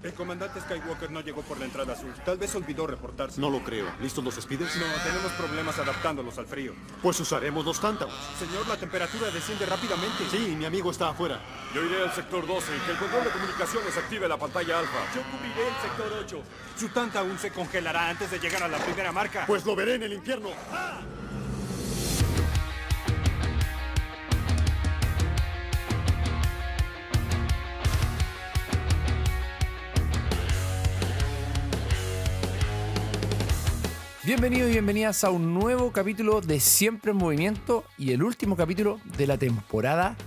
El comandante Skywalker no llegó por la entrada sur. Tal vez olvidó reportarse. No lo creo. ¿Listos los speeders? No, tenemos problemas adaptándolos al frío. Pues usaremos los Tántalos. Señor, la temperatura desciende rápidamente. Sí, mi amigo está afuera. Yo iré al sector 12 que el control de comunicaciones active la pantalla alfa. Yo cubriré el sector 8. Su tanta aún se congelará antes de llegar a la primera marca. Pues lo veré en el infierno. Bienvenidos y bienvenidas a un nuevo capítulo de Siempre en Movimiento y el último capítulo de la temporada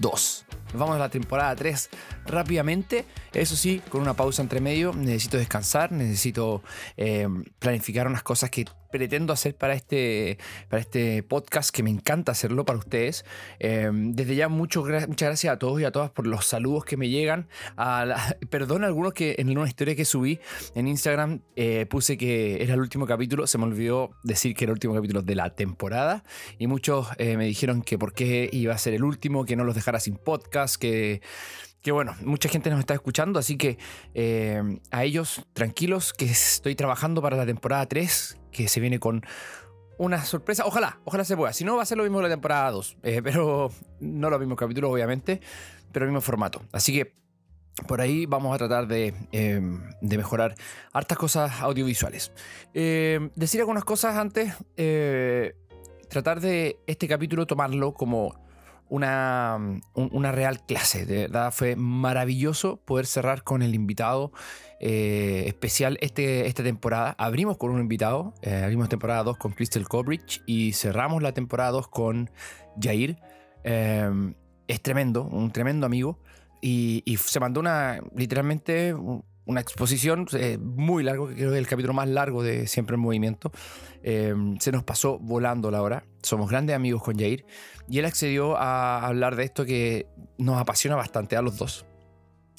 2. Vamos a la temporada 3 rápidamente. Eso sí, con una pausa entre medio. Necesito descansar, necesito eh, planificar unas cosas que pretendo hacer para este, para este podcast, que me encanta hacerlo para ustedes. Eh, desde ya, mucho, muchas gracias a todos y a todas por los saludos que me llegan. A perdón, algunos que en una historia que subí en Instagram eh, puse que era el último capítulo. Se me olvidó decir que era el último capítulo de la temporada. Y muchos me dijeron que por qué iba a ser el último, que no los dejara sin podcast, que bueno, mucha gente nos está escuchando, así que eh, a ellos tranquilos que estoy trabajando para la temporada 3, que se viene con una sorpresa. Ojalá, ojalá se pueda. Si no, va a ser lo mismo que la temporada 2, eh, pero no los mismos capítulos, obviamente, pero el mismo formato. Así que por ahí vamos a tratar de, eh, de mejorar hartas cosas audiovisuales. decir algunas cosas antes, tratar de este capítulo tomarlo como una, una real clase. De verdad fue maravilloso poder cerrar con el invitado eh, especial este, esta temporada. Abrimos con un invitado, eh, abrimos temporada 2 con Crystal Cobridge y cerramos la temporada 2 con Jair. Em, es tremendo, un tremendo amigo. Y, y, se mandó una, literalmente, una exposición eh, muy largo, que creo que es el capítulo más largo de Siempre en Movimiento. Eh, se nos pasó volando la hora. Somos grandes amigos con Jair. Y él accedió a hablar de esto que nos apasiona bastante a los dos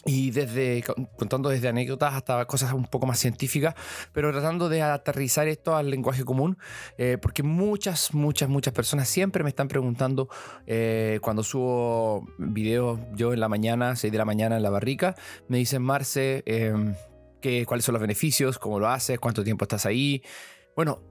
y desde contando desde anécdotas hasta cosas un poco más científicas, pero tratando de aterrizar esto al lenguaje común, eh, porque muchas, muchas, muchas personas siempre me están preguntando eh, cuando subo videos yo en la mañana, 6 de la mañana en la barrica, me dicen, Marce, em, cuáles son los beneficios, cómo lo haces, cuánto tiempo estás ahí. Bueno,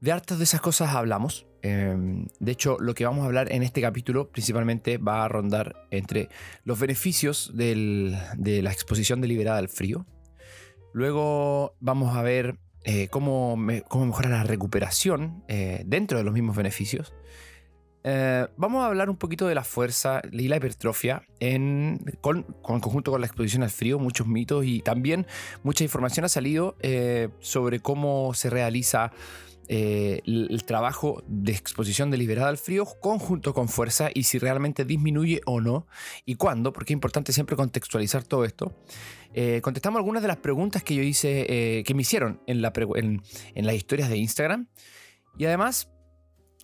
de hartas de esas cosas hablamos. Em, de hecho, lo que vamos a hablar en este capítulo principalmente va a rondar entre los beneficios de la exposición deliberada al frío. Luego vamos a ver eh, cómo, mejorar la recuperación eh, dentro de los mismos beneficios. Eh, vamos a hablar un poquito de la fuerza y la hipertrofia en, con, conjunto con la exposición al frío, muchos mitos y también mucha información ha salido sobre cómo se realiza eh, el, trabajo de exposición deliberada al frío conjunto con fuerza y si realmente disminuye o no y cuándo, porque es importante siempre contextualizar todo esto. Eh, contestamos algunas de las preguntas que yo hice, eh, que me hicieron en, la en, en las historias de Instagram y además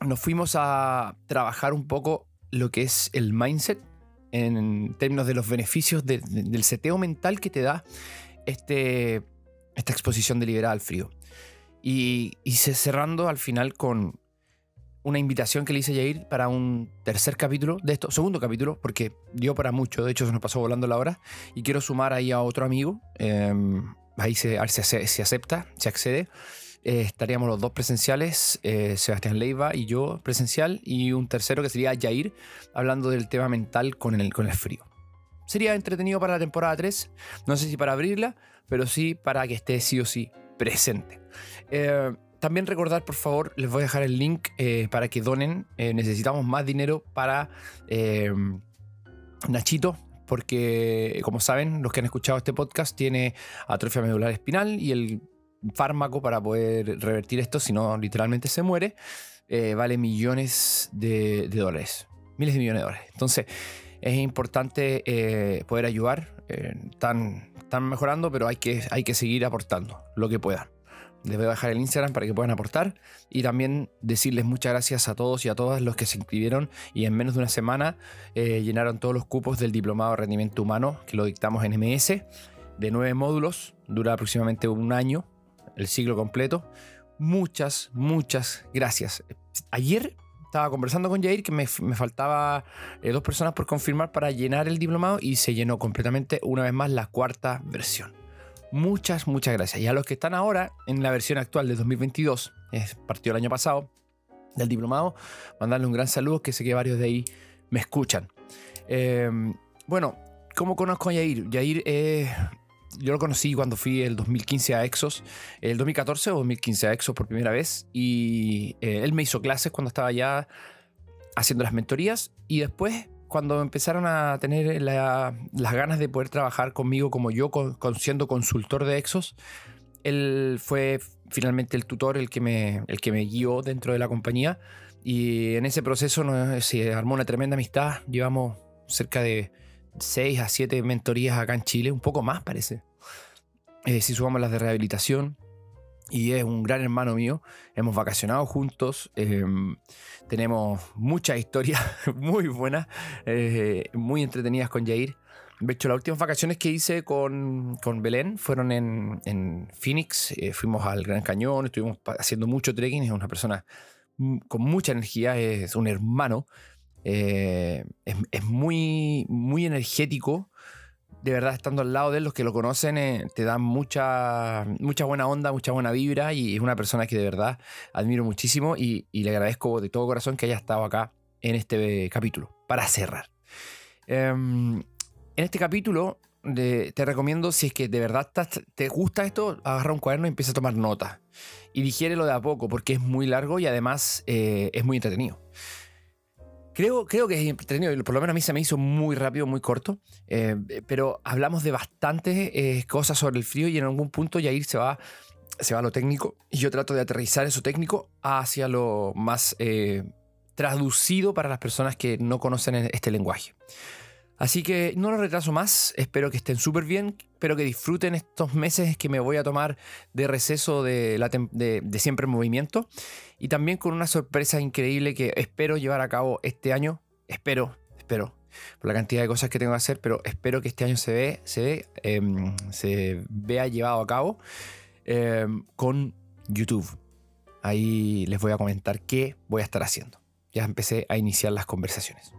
nos fuimos a trabajar un poco lo que es el mindset en términos de los beneficios del seteo mental que te da este, esta exposición deliberada al frío. Y, cerrando al final con una invitación que le hice a Jair para un tercer capítulo de esto, segundo capítulo, porque dio para mucho, de hecho se nos pasó volando la hora, y quiero sumar ahí a otro amigo, em, ahí se, si se, acepta, se accede. Eh, estaríamos los dos presenciales, eh, Sebastián Leiva y yo presencial, y un tercero que sería Jair, hablando del tema mental con el, con el frío. Sería entretenido para la temporada 3, no sé si para abrirla, pero sí para que esté sí o sí presente. Eh, también recordar, por favor, les voy a dejar el link eh, para que donen. Eh, necesitamos más dinero para Nachito, porque como saben, los que han escuchado este podcast tiene atrofia medular espinal y el fármaco para poder revertir esto, si no literalmente se muere, vale millones de, dólares. Miles de millones de dólares. Entonces, es importante poder ayudar. Están, están mejorando, pero hay que, hay que seguir aportando lo que puedan. Les voy a dejar el Instagram para que puedan aportar y también decirles muchas gracias a todos y a todas los que se inscribieron y en menos de una semana eh, llenaron todos los cupos del Diplomado de Rendimiento Humano que lo dictamos en MS de nueve módulos, dura aproximadamente un año, el ciclo completo. Muchas, muchas gracias. Ayer estaba conversando con Jair que me, me faltaba eh, dos personas por confirmar para llenar el diplomado y se llenó completamente una vez más la cuarta versión. Muchas, muchas gracias. Y a los que están ahora en la versión actual de 2022, es partido el año pasado, del diplomado, mandarle un gran saludo, que sé que varios de ahí me escuchan. Eh, bueno, ¿cómo conozco a Yair? Yair eh, yo lo conocí cuando fui el 2015 a Exos, el 2014 o 2015 a Exos por primera vez, y eh, él me hizo clases cuando estaba ya haciendo las mentorías, y después cuando empezaron a tener la- las ganas de poder trabajar conmigo como yo, con- siendo consultor de Exos, él fue finalmente el tutor, el que me, el que me guió dentro de la compañía. Y en ese proceso nos- se armó una tremenda amistad. Llevamos cerca de 6 a 7 mentorías acá en Chile, un poco más parece. Eh, si sumamos las de rehabilitación. Y es un gran hermano mío. Hemos vacacionado juntos. eh, tenemos muchas historias muy buenas, eh, muy entretenidas con Jair. De hecho, las últimas vacaciones que hice con, con Belén fueron en, en Phoenix. Eh, fuimos al Gran Cañón, estuvimos haciendo mucho trekking. Es una persona con mucha energía, es un hermano. Eh, es, es muy, muy energético. De verdad, estando al lado de él, los que lo conocen eh, te dan mucha, mucha buena onda, mucha buena vibra y es una persona que de verdad admiro muchísimo y, le agradezco de todo corazón que haya estado acá en este capítulo. Para cerrar. Em, en este capítulo de- te recomiendo, si es que de verdad te gusta esto, agarra un cuaderno y empieza a tomar notas. Y digiérelo de a poco porque es muy largo y además eh, es muy entretenido. Creo, creo que es entretenido, por lo menos a mí se me hizo muy rápido, muy corto, eh, pero hablamos de bastantes eh, cosas sobre el frío y en algún punto Yair se va, se va a lo técnico y yo trato de aterrizar eso técnico hacia lo más eh, traducido para las personas que no conocen este lenguaje. Así que no lo retraso más, espero que estén súper bien, espero que disfruten estos meses que me voy a tomar de receso de, la de, de Siempre en Movimiento y también con una sorpresa increíble que espero llevar a cabo este año, espero, espero, por la cantidad de cosas que tengo que hacer, pero espero que este año se, ve, se, ve, em, se vea llevado a cabo em, con YouTube. Ahí les voy a comentar qué voy a estar haciendo. Ya empecé a iniciar las conversaciones.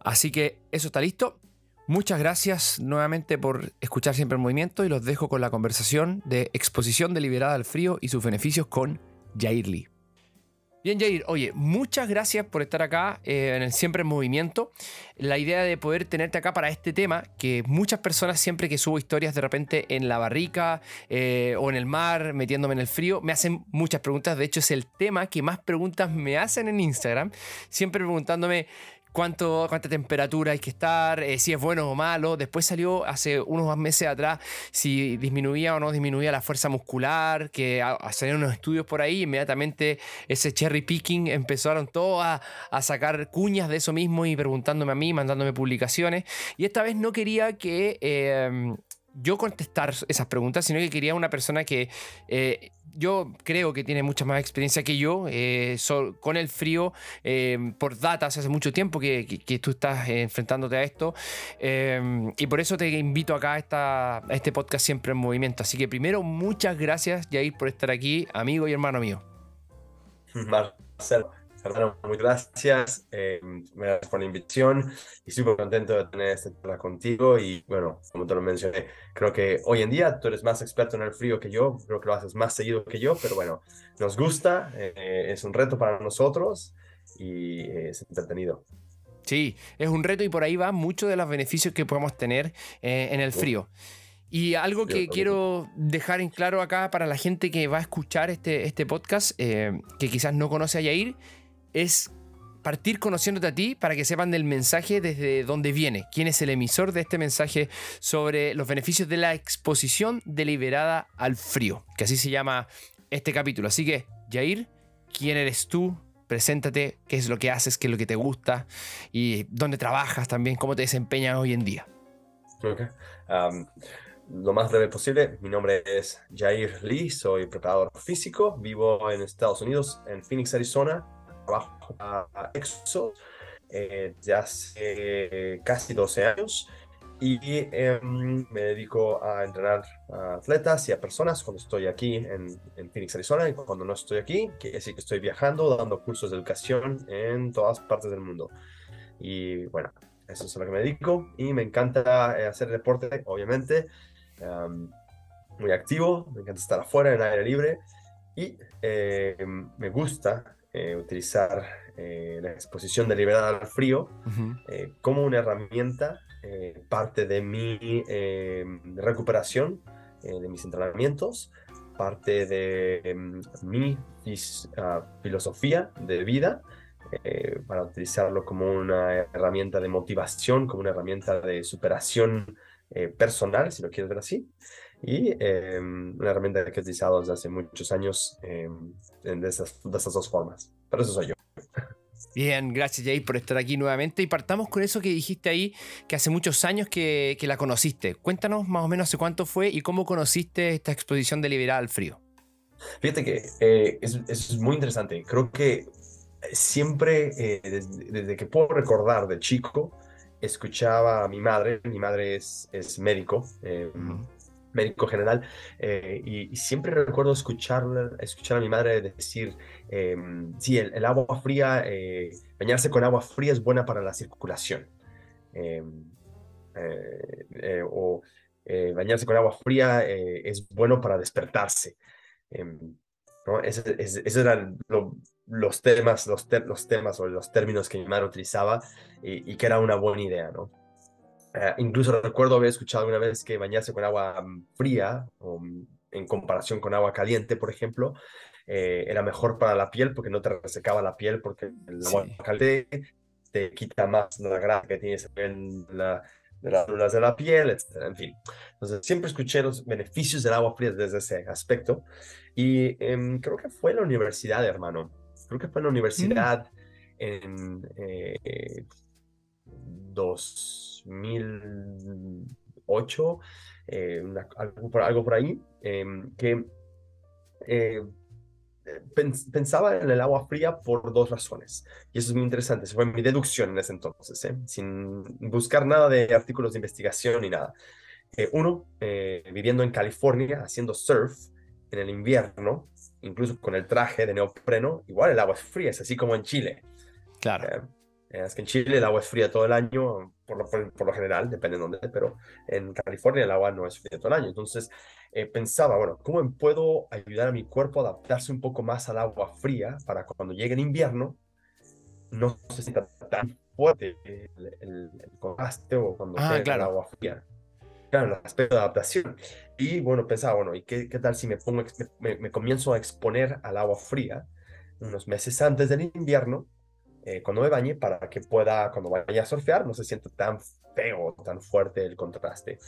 Así que eso está listo. Muchas gracias nuevamente por escuchar siempre el movimiento y los dejo con la conversación de exposición deliberada al frío y sus beneficios con Jair Lee. Bien, Jair, oye, muchas gracias por estar acá eh, en el Siempre en Movimiento. La idea de poder tenerte acá para este tema, que muchas personas siempre que subo historias de repente en la barrica eh, o en el mar, metiéndome en el frío, me hacen muchas preguntas. De hecho, es el tema que más preguntas me hacen en Instagram, siempre preguntándome cuánto, cuánta temperatura hay que estar, eh, si es bueno o malo. Después salió hace unos meses atrás si disminuía o no disminuía la fuerza muscular, que salieron unos estudios por ahí, inmediatamente ese cherry picking empezaron todos a, a sacar cuñas de eso mismo y preguntándome a mí, mandándome publicaciones. Y esta vez no quería que... eh, yo contestar esas preguntas, sino que quería una persona que eh, yo creo que tiene mucha más experiencia que yo eh, con el frío eh, por datas hace mucho tiempo que, tú estás enfrentándote a esto eh, y por eso te invito acá a, esta- este podcast siempre en movimiento. Así que primero muchas gracias Jair por estar aquí, amigo y hermano mío. Marcelo, hermano, muchas gracias. eh, gracias por la invitación y súper contento de tener esta charla contigo. Y bueno, como te lo mencioné, creo que hoy en día tú eres más experto en el frío que yo. Creo que lo haces más seguido que yo, pero bueno, nos gusta, eh, es un reto para nosotros y eh, es entretenido. Sí, es un reto y por ahí va mucho de los beneficios que podemos tener eh, en el frío. Y algo que quiero dejar en claro acá para la gente que va a escuchar este, este podcast, eh, que quizás no conoce a Yair, es partir conociéndote a ti para que sepan del mensaje desde dónde viene, quién es el emisor de este mensaje sobre los beneficios de la exposición deliberada al frío, que así se llama este capítulo. Así que, Yair, ¿quién eres tú? Preséntate, qué es lo que haces, qué es lo que te gusta y dónde trabajas también, cómo te desempeñas hoy en día. Lo más breve posible, mi nombre es Jair Lee, soy preparador físico, vivo en Estados Unidos, en Phoenix, Arizona, trabajo a Exo eh, desde hace casi 12 años. Y em, me dedico a entrenar a atletas y a personas cuando estoy aquí en, en, Phoenix, Arizona, y cuando no estoy aquí, quiere decir que estoy viajando, dando cursos de educación en todas partes del mundo. Y bueno, eso es a lo que me dedico. Y me encanta eh, hacer deporte, obviamente, em, muy activo, me encanta estar afuera en aire libre. Y em, me gusta eh, utilizar eh, la exposición deliberada al frío como una herramienta eh, parte de mi eh, recuperación, eh, de mis entrenamientos, parte de em, mi ah, filosofía de vida, para utilizarlo como una herramienta de motivación, como una herramienta de superación personal, si lo quieres ver así, y em, una herramienta que he utilizado desde hace muchos años em, de, esas, de esas dos formas. Pero eso soy yo. Bien, gracias Jay por estar aquí nuevamente y partamos con eso que dijiste ahí, que hace muchos años que, la conociste. Cuéntanos más o menos hace cuánto fue y cómo conociste esta exposición deliberada al frío. Fíjate que eh, es, muy interesante. Creo que siempre, eh, desde, que puedo recordar de chico, escuchaba a mi madre, mi madre es, es médico, eh, médico general, eh, y, siempre recuerdo escuchar, escuchar a mi madre decir, eh, sí, el, agua fría, eh, bañarse con agua fría es buena para la circulación. Em, o bañarse con agua fría es bueno para despertarse. Em, ¿no? Esos eran los temas, los, los, temas o los términos que mi madre utilizaba y, y que era una buena idea, ¿no? Eh, incluso recuerdo haber escuchado alguna vez que bañarse con agua mm, fría o mm, en comparación con agua caliente, por ejemplo, eh, era mejor para la piel porque no te resecaba la piel porque el agua caliente te quita más la grasa que tienes en la, de las células de la piel, etc. En fin, entonces siempre escuché los beneficios del agua fría desde ese aspecto y em, creo que fue en la universidad, hermano. Creo que fue en la mm. universidad en eh, 2008, eh, algo, por, algo, por, ahí, em, que eh, pensaba en el agua fría por dos razones. Y eso es muy interesante. Esa fue mi deducción en ese entonces, ¿eh? sin buscar nada de artículos de investigación ni nada. uno, viviendo en California, haciendo surf en el invierno, incluso con el traje de neopreno, igual el agua es fría, es así como en Chile. Claro. Es que en Chile el agua es fría todo el año, por lo, por, lo general, depende de dónde, pero en California el agua no es fría todo el año. Entonces eh, pensaba, bueno, ¿cómo puedo ayudar a mi cuerpo a adaptarse un poco más al agua fría para cuando llegue el invierno no se sienta tan fuerte el, contraste o cuando ah, el agua fría? Claro, el aspecto de adaptación. Y bueno, pensaba, bueno, ¿y qué, qué tal si me, pongo, me, me comienzo a exponer al agua fría unos meses antes del invierno? Eh, cuando me bañe para que pueda, cuando vaya a surfear, no se sienta tan feo, tan fuerte el contraste.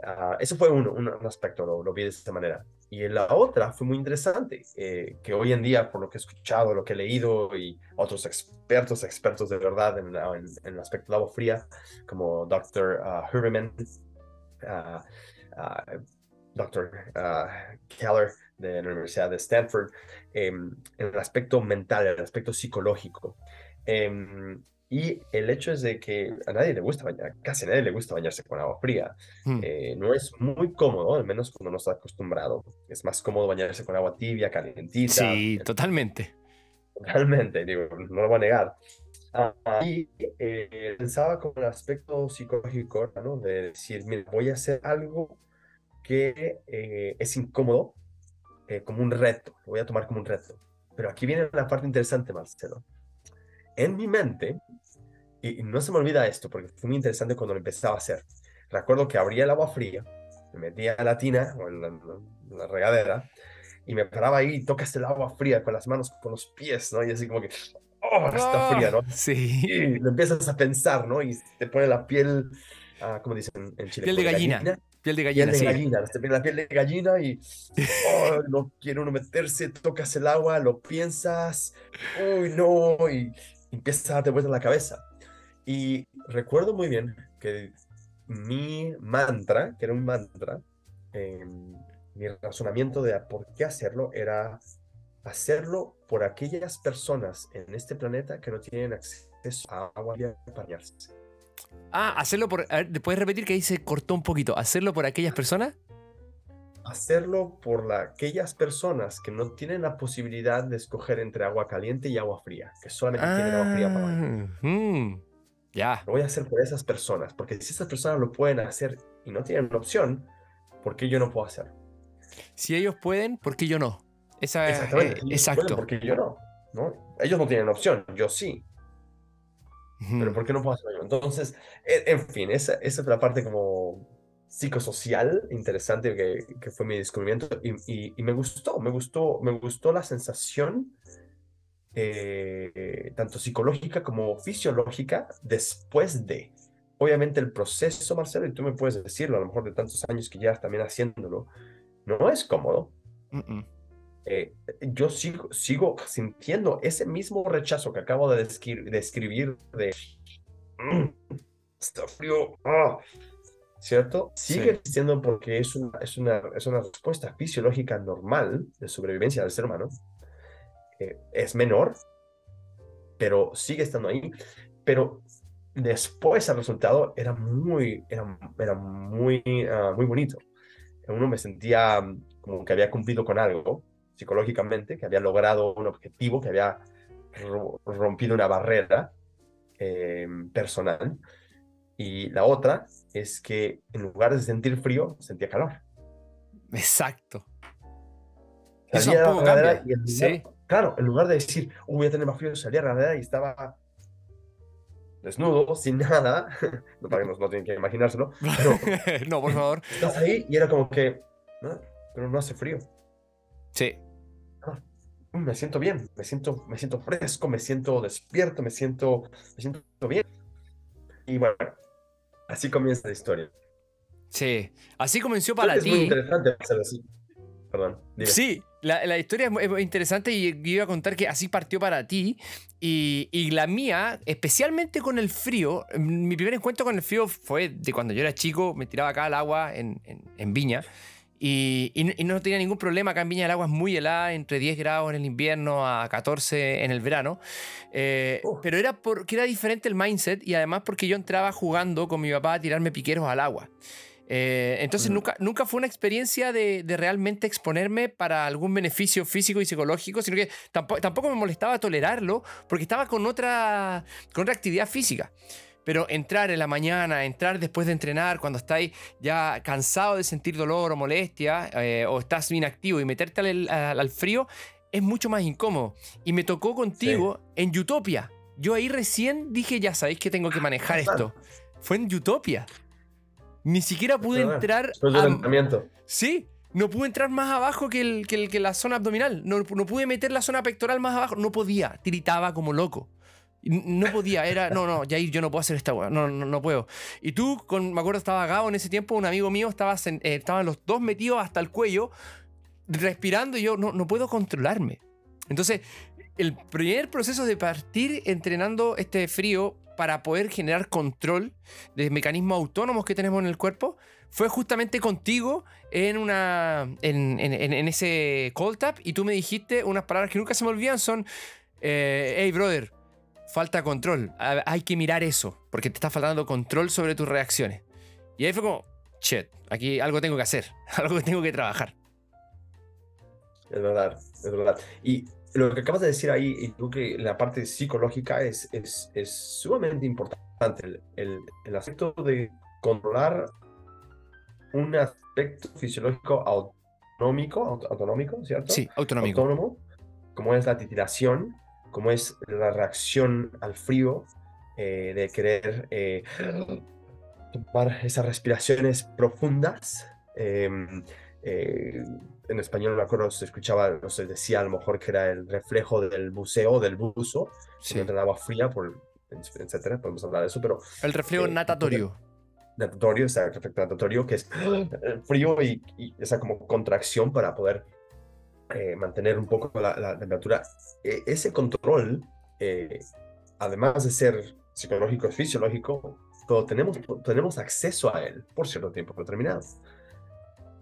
Uh, eso fue un, un aspecto, lo, lo, vi de esta manera. Y la otra fue muy interesante, eh, que hoy en día, por lo que he escuchado, lo que he leído y otros expertos, expertos de verdad en, en, en el aspecto de agua fría, como Dr. Uh, Herman, uh, Dr. Keller de la Universidad de Stanford, em, en el aspecto mental, el aspecto psicológico. Em, y el hecho es de que a nadie le gusta bañar, casi a nadie le gusta bañarse con agua fría. Hmm. Eh, no es muy cómodo, al menos cuando no está acostumbrado. Es más cómodo bañarse con agua tibia, calientita. Sí, totalmente. Totalmente, digo, no lo voy a negar. Ah, y eh, pensaba con el aspecto psicológico, ¿no? De decir, mira, voy a hacer algo que eh, es incómodo, como un reto, lo voy a tomar como un reto. Pero aquí viene la parte interesante, Marcelo en mi mente, y no se me olvida esto porque fue muy interesante cuando lo empezaba a hacer. Recuerdo que abría el agua fría, me metía en la tina o en la, regadera y me paraba ahí y tocas el agua fría con las manos, con los pies, ¿no? Y así como que, oh, está fría, ¿no? Sí. Y lo empiezas a pensar, ¿no? Y te pone la piel, ah, como dicen en Chile. Piel de gallina. Piel de gallina, piel de gallina, te pone la piel de gallina y oh, no quiere uno meterse, tocas el agua, lo piensas, uy, no, y empieza a darte vuelta en la cabeza. Y recuerdo muy bien que mi mantra, que era un mantra, em, mi razonamiento de por qué hacerlo era hacerlo por aquellas personas en este planeta que no tienen acceso a agua para bañarse. Ah, hacerlo por. ¿puedes repetir que ahí se cortó un poquito? ¿Hacerlo por aquellas personas? Hacerlo por la- aquellas personas que no tienen la posibilidad de escoger entre agua caliente y agua fría, que solamente tienen agua fría para bañar. Ah, mm, ya. Lo voy a hacer por esas personas, porque si esas personas lo pueden hacer y no tienen opción, ¿por qué yo no puedo hacerlo? Si ellos pueden, ¿por qué yo no? Esa, Exactamente. eh, exacto. pueden, porque yo no, ¿no? Ellos no tienen opción, yo sí. Ujú. pero ¿por qué no puedo hacerlo yo? Entonces, e- en fin, esa, esa es la parte como psicosocial interesante que, que fue mi descubrimiento y, y- y me gustó, me gustó, me gustó la sensación eh, tanto psicológica como fisiológica después de. Obviamente el proceso, Marcelo, y tú me puedes decirlo, a lo mejor de tantos años que ya también haciéndolo, no es cómodo. Eh, yo sigo, sigo sintiendo ese mismo rechazo que acabo de descri- describir de "Mm, está frío, ah", ¿cierto? Sigue Sí. existiendo porque es una, es una, es una respuesta fisiológica normal de sobrevivencia del ser humano. Eh, es menor, pero sigue estando ahí. Pero después el resultado era muy, era, era muy, ah, muy bonito. Uno me sentía como que había cumplido con algo psicológicamente, que había logrado un objetivo, que había ro- rompido una barrera eh, personal. Y la otra es que en lugar de sentir frío, sentía calor. Exacto. Eso a poco cambia, y en sí. Claro, en lugar de decir, "Uh, voy a tener más frío, salía a la regadera y estaba desnudo, sin nada. No, para que no, no tienen que imaginárselo. Pero no, por favor. estás ahí y era como que, "No, pero no hace frío. Sí. Mm, me siento bien, me siento, me siento fresco, me siento despierto, me siento, me siento bien. Y bueno, así comienza la historia. Sí. Así comenzó para que es muy ti. interesante hacerlo así. Perdón, dime. Sí, la, la historia es interesante y yo iba a contar que así partió para ti y, y la mía, especialmente con el frío, mi primer encuentro con el frío fue de cuando yo era chico, me tiraba acá al agua en, en- en Viña y, y no- y no tenía ningún problema, acá en Viña el agua es muy helada, entre 10 grados en el invierno a 14 en el verano, Eh, Uf. pero era porque era diferente el mindset y además porque yo entraba jugando con mi papá a tirarme piqueros al agua. Eh, entonces Mm. nunca, nunca fue una experiencia de, de realmente exponerme para algún beneficio físico y psicológico, sino que tampoco, tampoco me molestaba tolerarlo porque estaba con otra, con otra actividad física. Pero entrar en la mañana, entrar después de entrenar, cuando estáis ya cansado de sentir dolor o molestia, eh, o estás inactivo y meterte al, al- al frío, es mucho más incómodo. Y me tocó contigo en Utopia. Yo ahí recién dije, ya sabéis que tengo que manejar esto. Fue en Utopia. Ni siquiera pude entrar a- entrenamiento. Sí, no pude entrar más abajo que, el, que, el- que la zona abdominal. No, no pude meter la zona pectoral más abajo. No podía. Tiritaba como loco. No podía, era, no, no, Jair, yo no puedo hacer esta weá, no, no, no puedo. Y tú, con, me acuerdo, estaba Gabo en ese tiempo, un amigo mío, estaba, eh, estaban los dos metidos hasta el cuello, respirando, y yo no, no puedo controlarme. Entonces, el primer proceso de partir entrenando este frío para poder generar control de mecanismos autónomos que tenemos en el cuerpo fue justamente contigo en una en, en- en- ese cold tap y tú me dijiste unas palabras que nunca se me olvidan son eh, hey brother falta control hay que mirar eso porque te está faltando control sobre tus reacciones y ahí fue como shit aquí algo tengo que hacer algo tengo que trabajar Es verdad, es verdad. Y lo que acabas de decir ahí, y creo que la parte psicológica es, es, es sumamente importante. El, el, el aspecto de controlar un aspecto fisiológico autonómico, aut- autonómico, ¿cierto? sí autonómico Autónomo, como es la titilación, como es la reacción al frío, eh, de querer eh, tomar esas respiraciones profundas. em, eh, en español, me acuerdo, se escuchaba, no se decía a lo mejor que era el reflejo del buceo, del buzo, sí. el agua fría, por, etcétera, podemos hablar de eso, pero el reflejo eh, natatorio natatorio, o sea, el efecto natatorio, que es el frío y, y esa como contracción para poder eh, mantener un poco la, la temperatura. E- ese control, eh, además de ser psicológico, es fisiológico, pero tenemos, tenemos acceso a él por cierto tiempo determinado.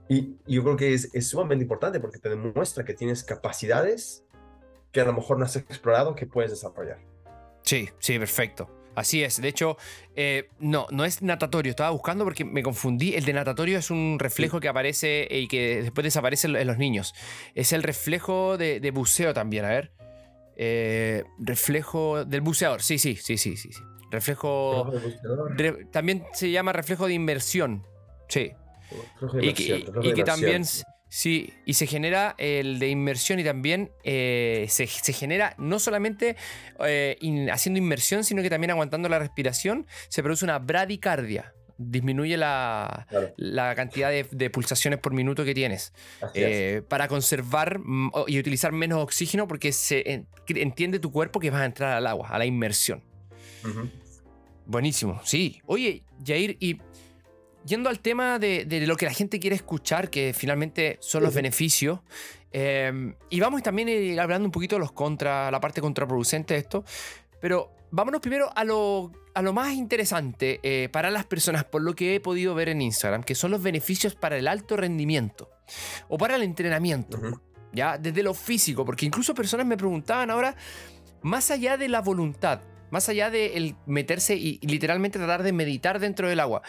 Y, y yo creo que es, es sumamente importante porque te demuestra que tienes capacidades que a lo mejor no has explorado que puedes desarrollar. Sí, sí, perfecto. Así es. De hecho, eh, no, no es natatorio. Estaba buscando porque me confundí. El de natatorio es un reflejo que aparece y que después desaparece en los niños. Es el reflejo de, de buceo también. A ver. Eh, reflejo del buceador. Sí, sí, sí, sí, sí. sí. Reflejo. re- también se llama reflejo de inversión. Sí. Reflejo de Y que, y- que también, inmersión. Sí, y se genera el de inmersión y también eh, se, se genera no solamente eh, in- haciendo inmersión, sino que también aguantando la respiración, se produce una bradicardia. Disminuye la, Claro, la cantidad de, de pulsaciones por minuto que tienes eh, para conservar mm, y utilizar menos oxígeno porque se en- entiende tu cuerpo que vas a entrar al agua, a la inmersión. Buenísimo, sí. Oye, Jair, y yendo al tema de, de lo que la gente quiere escuchar, que finalmente son los beneficios, eh, y vamos también a ir hablando un poquito de los contra, la parte contraproducente de esto, pero vámonos primero a lo, a lo más interesante eh, para las personas, por lo que he podido ver en Instagram, que son los beneficios para el alto rendimiento o para el entrenamiento. ¿ya? Desde lo físico, porque incluso personas me preguntaban ahora, más allá de la voluntad, más allá de el meterse y, y literalmente tratar de meditar dentro del agua,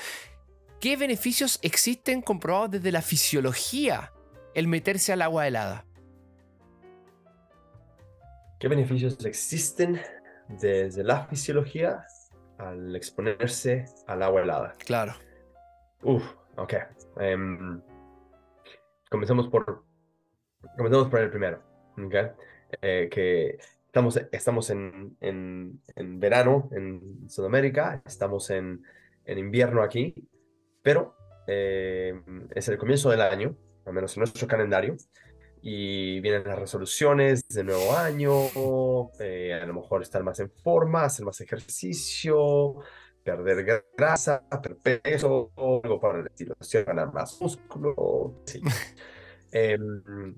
¿qué beneficios existen comprobados desde la fisiología el meterse al agua helada? ¿Qué beneficios existen desde la fisiología al exponerse al agua helada? Claro. Uf, ok. Em, comencemos por, comencemos por el primero, ¿ok? Eh, que estamos, estamos en, en, en verano en Sudamérica, estamos en, en invierno aquí, pero eh, es el comienzo del año, al menos en nuestro calendario, y vienen las resoluciones de nuevo año, eh, a lo mejor estar más en forma, hacer más ejercicio, perder gra- grasa, perder peso, algo para el estilo, ganar más músculo, sí. Em,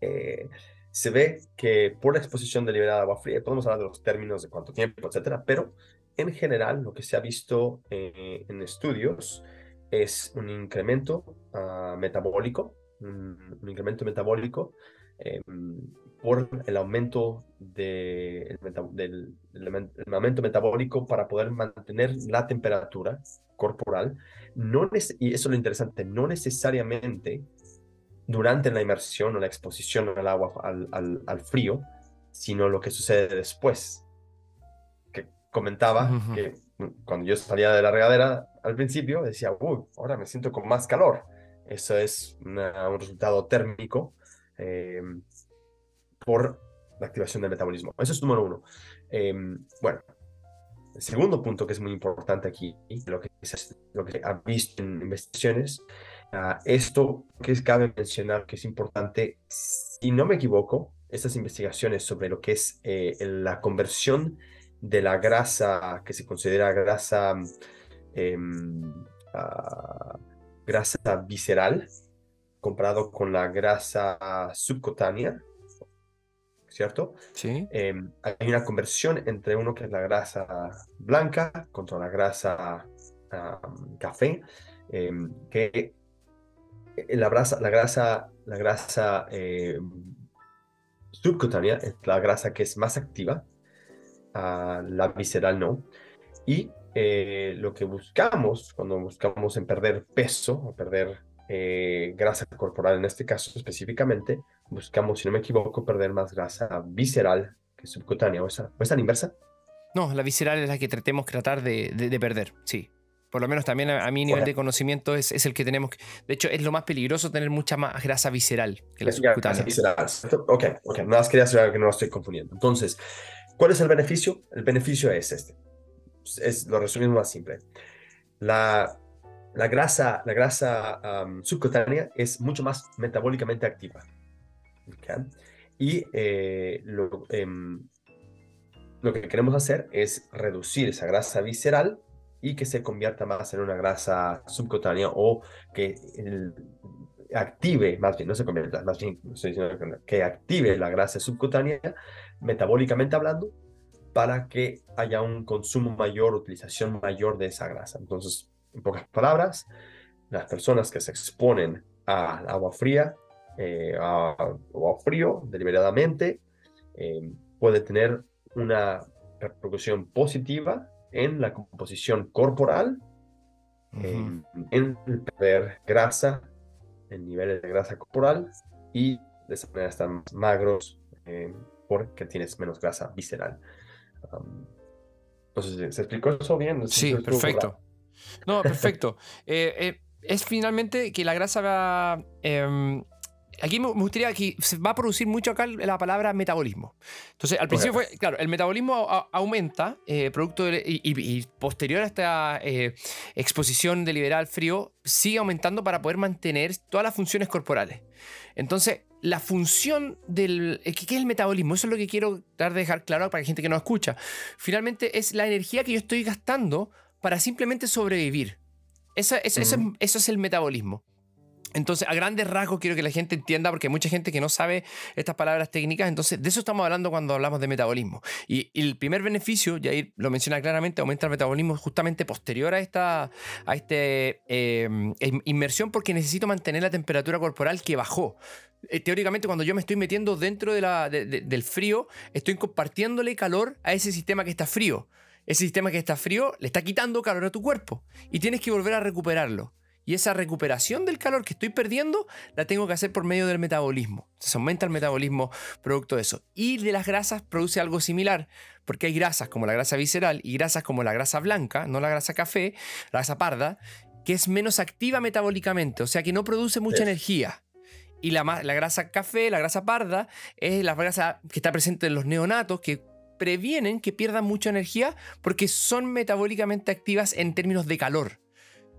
eh, se ve que por la exposición deliberada a agua fría, podemos hablar de los términos de cuánto tiempo, etcétera, pero en general lo que se ha visto eh, en estudios es un incremento ah, metabólico, un, incremento metabólico em, por el aumento del, aumento metabólico para poder mantener la temperatura corporal. Y eso es lo interesante, no necesariamente durante la inmersión o la exposición al agua, al frío, sino lo que sucede después. Que comentaba Ujú. que mm, cuando yo salía de la regadera al principio, decía, uy, ahora me siento con más calor. Eso es una- un resultado térmico eh, por la activación del metabolismo. Eso es número uno. Eh, bueno, el segundo punto que es muy importante aquí, lo que se, lo que ha visto en investigaciones, ah, esto que es, cabe mencionar que es importante, si no me equivoco, estas investigaciones sobre lo que es eh, la conversión de la grasa que se considera grasa, em, ah, grasa visceral comparado con la grasa subcutánea, ¿cierto? Sí. eh, hay una conversión entre uno que es la grasa blanca contra la grasa café, eh, que la grasa, la grasa, la grasa eh, subcutánea es la grasa que es más activa, ah, la visceral no. Y eh, lo que buscamos cuando buscamos en perder peso o perder eh, grasa corporal en este caso específicamente, buscamos, si no me equivoco, perder más grasa visceral que subcutánea. ¿O esa, o esa la inversa? No, la visceral es la que tratemos tratar de, de- de perder, sí. Por lo menos también a, a mi nivel de conocimiento es, es el que tenemos que... De hecho, es lo más peligroso tener mucha más grasa visceral que la subcutánea. grasa visceral. Ok, ok, nada más quería que no lo estoy confundiendo. Entonces, ¿cuál es el beneficio? El beneficio es este. Es, lo resumimos más simple. La, la grasa, la grasa am, subcutánea es mucho más metabólicamente activa. ¿ok? Y eh, lo, em, lo que queremos hacer es reducir esa grasa visceral y que se convierta más en una grasa subcutánea o que el- active, más bien, no se convierta, más bien, que active la grasa subcutánea metabólicamente hablando para que haya un consumo mayor, utilización mayor de esa grasa. Entonces, en pocas palabras, las personas que se exponen al agua fría eh, a agua frío deliberadamente eh, puede tener una repercusión positiva en la composición corporal, en, en el perder grasa, en niveles de grasa corporal y de esa manera están más magros eh, porque tienes menos grasa visceral. Um, entonces, ¿se explicó eso bien? Sí, perfecto. No, perfecto. Eh, eh, es finalmente que la grasa va... em, aquí me gustaría que se va a producir mucho acá la palabra metabolismo. Entonces, al principio fue, claro, el metabolismo a- aumenta eh, producto de- y, y- posterior a esta eh, exposición deliberada al frío, sigue aumentando para poder mantener todas las funciones corporales. Entonces, la función del... eh, ¿Qué es el metabolismo? Eso es lo que quiero dar de dejar claro para la gente que no escucha. Finalmente, es la energía que yo estoy gastando para simplemente sobrevivir. Eso es- eso es el metabolismo. Entonces, a grandes rasgos quiero que la gente entienda, porque hay mucha gente que no sabe estas palabras técnicas, entonces de eso estamos hablando cuando hablamos de metabolismo. Y, y el primer beneficio, ya ahí lo menciona claramente, aumenta el metabolismo justamente posterior a esta a este, eh, in- inmersión porque necesito mantener la temperatura corporal que bajó. Eh, teóricamente, cuando yo me estoy metiendo dentro de la- de- de- del frío, estoy compartiéndole calor a ese sistema que está frío. Ese sistema que está frío le está quitando calor a tu cuerpo y tienes que volver a recuperarlo. Y esa recuperación del calor que estoy perdiendo la tengo que hacer por medio del metabolismo. Entonces aumenta el metabolismo producto de eso. Y de las grasas produce algo similar, porque hay grasas como la grasa visceral y grasas como la grasa blanca, no la grasa café, la grasa parda, que es menos activa metabólicamente, o sea que no produce mucha Sí. energía. Y la, la grasa café, la grasa parda, es la grasa que está presente en los neonatos que previenen que pierdan mucha energía porque son metabólicamente activas en términos de calor.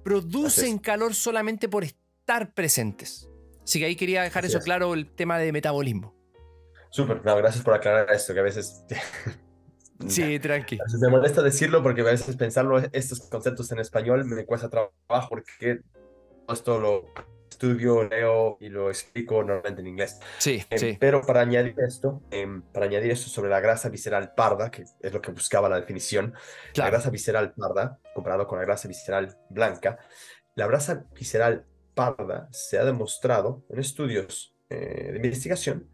Producen calor solamente por estar presentes. Así que ahí quería dejar Así eso es. claro, el tema de metabolismo. Súper, no, gracias por aclarar esto, que a veces... Sí, tranqui. A veces me molesta decirlo porque a veces pensarlo, estos conceptos en español me cuesta trabajo porque todo esto lo estudio, leo y lo explico normalmente en inglés. Sí, Eh, sí. Pero para añadir esto, em, para añadir esto sobre la grasa visceral parda, que es lo que buscaba la definición, la Claro. grasa visceral parda, comparado con la grasa visceral blanca, la grasa visceral parda se ha demostrado en estudios eh, de investigación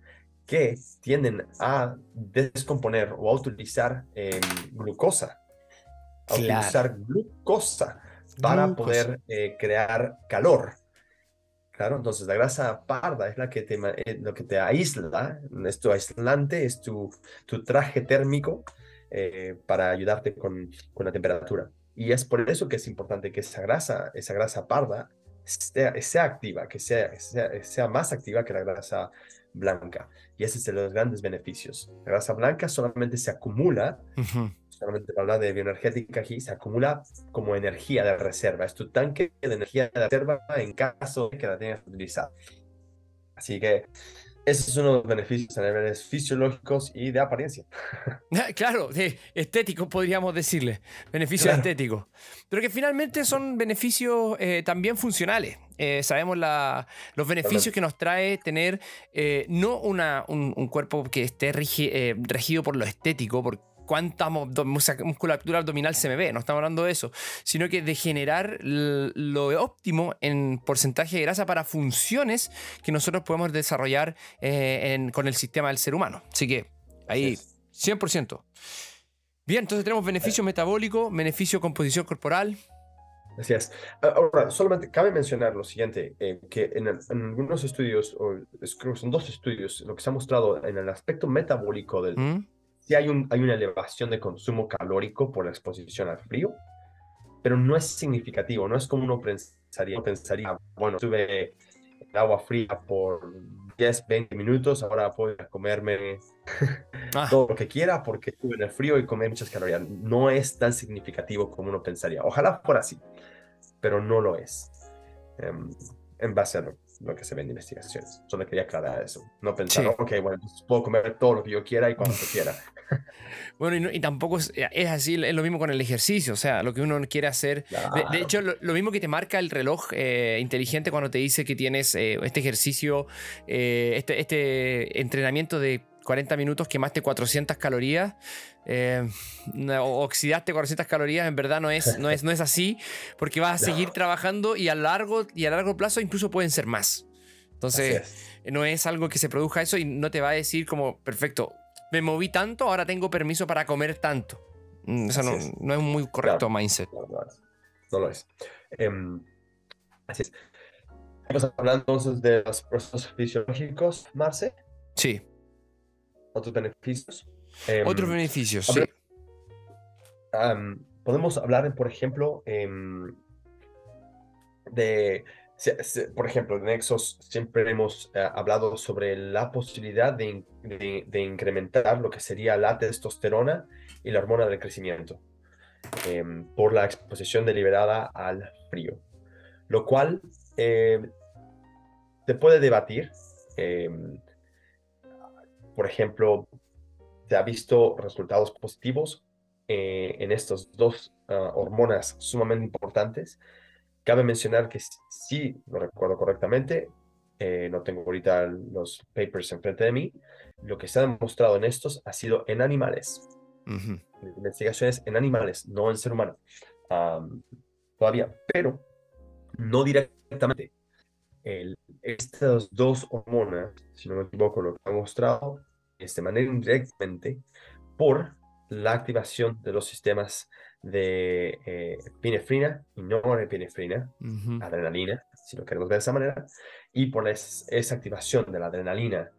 que tienden a descomponer o a utilizar em, glucosa, a Claro. utilizar glucosa para Glucosa. poder eh, crear calor. Claro, entonces la grasa parda es la que te, eh, lo que te aísla, es aislante, es tu, tu traje térmico eh, para ayudarte con, con la temperatura. Y es por eso que es importante que esa grasa, esa grasa parda, sea, sea activa, que sea, sea, sea más activa que la grasa blanca. Y ese es de los grandes beneficios. La grasa blanca solamente se acumula. Solamente para hablar de bioenergética aquí, se acumula como energía de reserva. Es tu tanque de energía de reserva en caso de que la tengas que utilizar. Así que ese es uno de los beneficios a niveles fisiológicos y de apariencia. Claro, de estéticos podríamos decirle, beneficios Claro. estéticos. Pero que finalmente son beneficios eh, también funcionales. Eh, sabemos la- los beneficios que nos trae tener eh, no una, un, un cuerpo que esté rigi- eh, regido por lo estético, por cuánta musculatura abdominal se me ve, no estamos hablando de eso, sino que de generar lo óptimo en porcentaje de grasa para funciones que nosotros podemos desarrollar eh, en- con el sistema del ser humano. Así que ahí... Así es. 100%. Bien, entonces tenemos beneficio metabólico, beneficio composición corporal. Así es. Ah, Ahora, solamente cabe mencionar lo siguiente, eh, que en, el- en algunos estudios, o creo que son dos estudios, lo que se ha mostrado en el aspecto metabólico del, ¿Mm? Sí hay, un, hay una elevación de consumo calórico por la exposición al frío, pero no es significativo, no es como uno pensaría. Uno pensaría, bueno, estuve en agua fría por 10, 20 minutos, ahora puedo comerme Ah, todo lo que quiera porque estuve en el frío y comí muchas calorías. No es tan significativo como uno pensaría. Ojalá fuera así, pero no lo es. Em, en base a lo, lo que se ve en investigaciones. Solo quería aclarar eso. No pensar, Sí. ok, bueno, entonces puedo comer todo lo que yo quiera y cuando quiera. Bueno, y, no- y tampoco es, es así, es lo mismo con el ejercicio, o sea, lo que uno quiere hacer. De, hecho, lo, lo mismo que te marca el reloj eh, inteligente cuando te dice que tienes eh, este ejercicio, eh, este, este entrenamiento de 40 minutos quemaste 400 calorías, eh, oxidaste 400 calorías, en verdad no es, no, es, no es así, porque vas a No. seguir trabajando y a largo, y a largo plazo incluso pueden ser más. Entonces, es. no es algo que se produzca eso y no te va a decir como, perfecto, me moví tanto, ahora tengo permiso para comer tanto. Mm, no, es. no es muy correcto Claro. mindset. No, no es. No lo es. Em, así es. Vamos hablando entonces de los procesos fisiológicos, Marce, Sí. Otros beneficios. Em, Otros beneficios, habla- sí. podemos hablar, por ejemplo, em, de, por ejemplo, en Nexos siempre hemos eh, hablado sobre la posibilidad de, de- de incrementar lo que sería la testosterona y la hormona del crecimiento em, por la exposición deliberada al frío, lo cual em, se puede debatir. Por ejemplo, se ha visto resultados positivos eh, en estas dos ah, hormonas sumamente importantes. Cabe mencionar que s- si lo recuerdo correctamente, eh, no tengo ahorita los papers enfrente de mí, lo que se ha demostrado en estos ha sido en animales, Ujú. investigaciones en animales, no en ser humano, am, todavía, pero no directamente. El- estas dos hormonas, si no me equivoco, lo que han mostrado de manera indirectamente por la activación de los sistemas de eh, epinefrina y norepinefrina, Ujú. adrenalina, si lo queremos ver de esa manera, y por es- esa activación de la adrenalina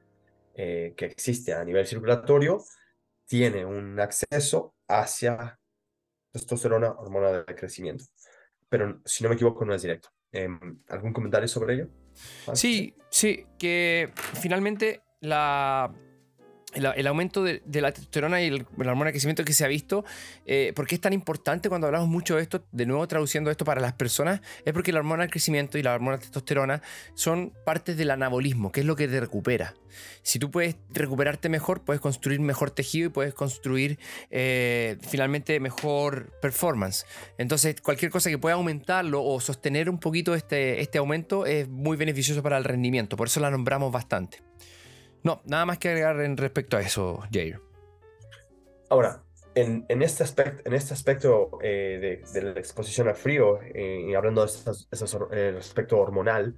eh, que existe a nivel circulatorio, tiene un acceso hacia testosterona, hormona de crecimiento. Pero si no me equivoco, no es directo. Em, ¿Algún comentario sobre ello? Juan? Sí, sí, que finalmente la, el, aumento de, de la testosterona y el, la hormona de crecimiento que se ha visto, eh, ¿por qué es tan importante cuando hablamos mucho de esto? De nuevo traduciendo esto para las personas, es porque la hormona del crecimiento y la hormona de testosterona son partes del anabolismo, que es lo que te recupera. Si tú puedes recuperarte mejor, puedes construir mejor tejido y puedes construir eh, finalmente mejor performance. Entonces, cualquier cosa que pueda aumentarlo o sostener un poquito este, este aumento es muy beneficioso para el rendimiento. Por eso la nombramos bastante. No, nada más que agregar en respecto a eso, Jair. Ahora, en, en este aspecto, en este aspecto eh, de, la exposición al frío, eh, y hablando de estos, estos hor- el aspecto hormonal,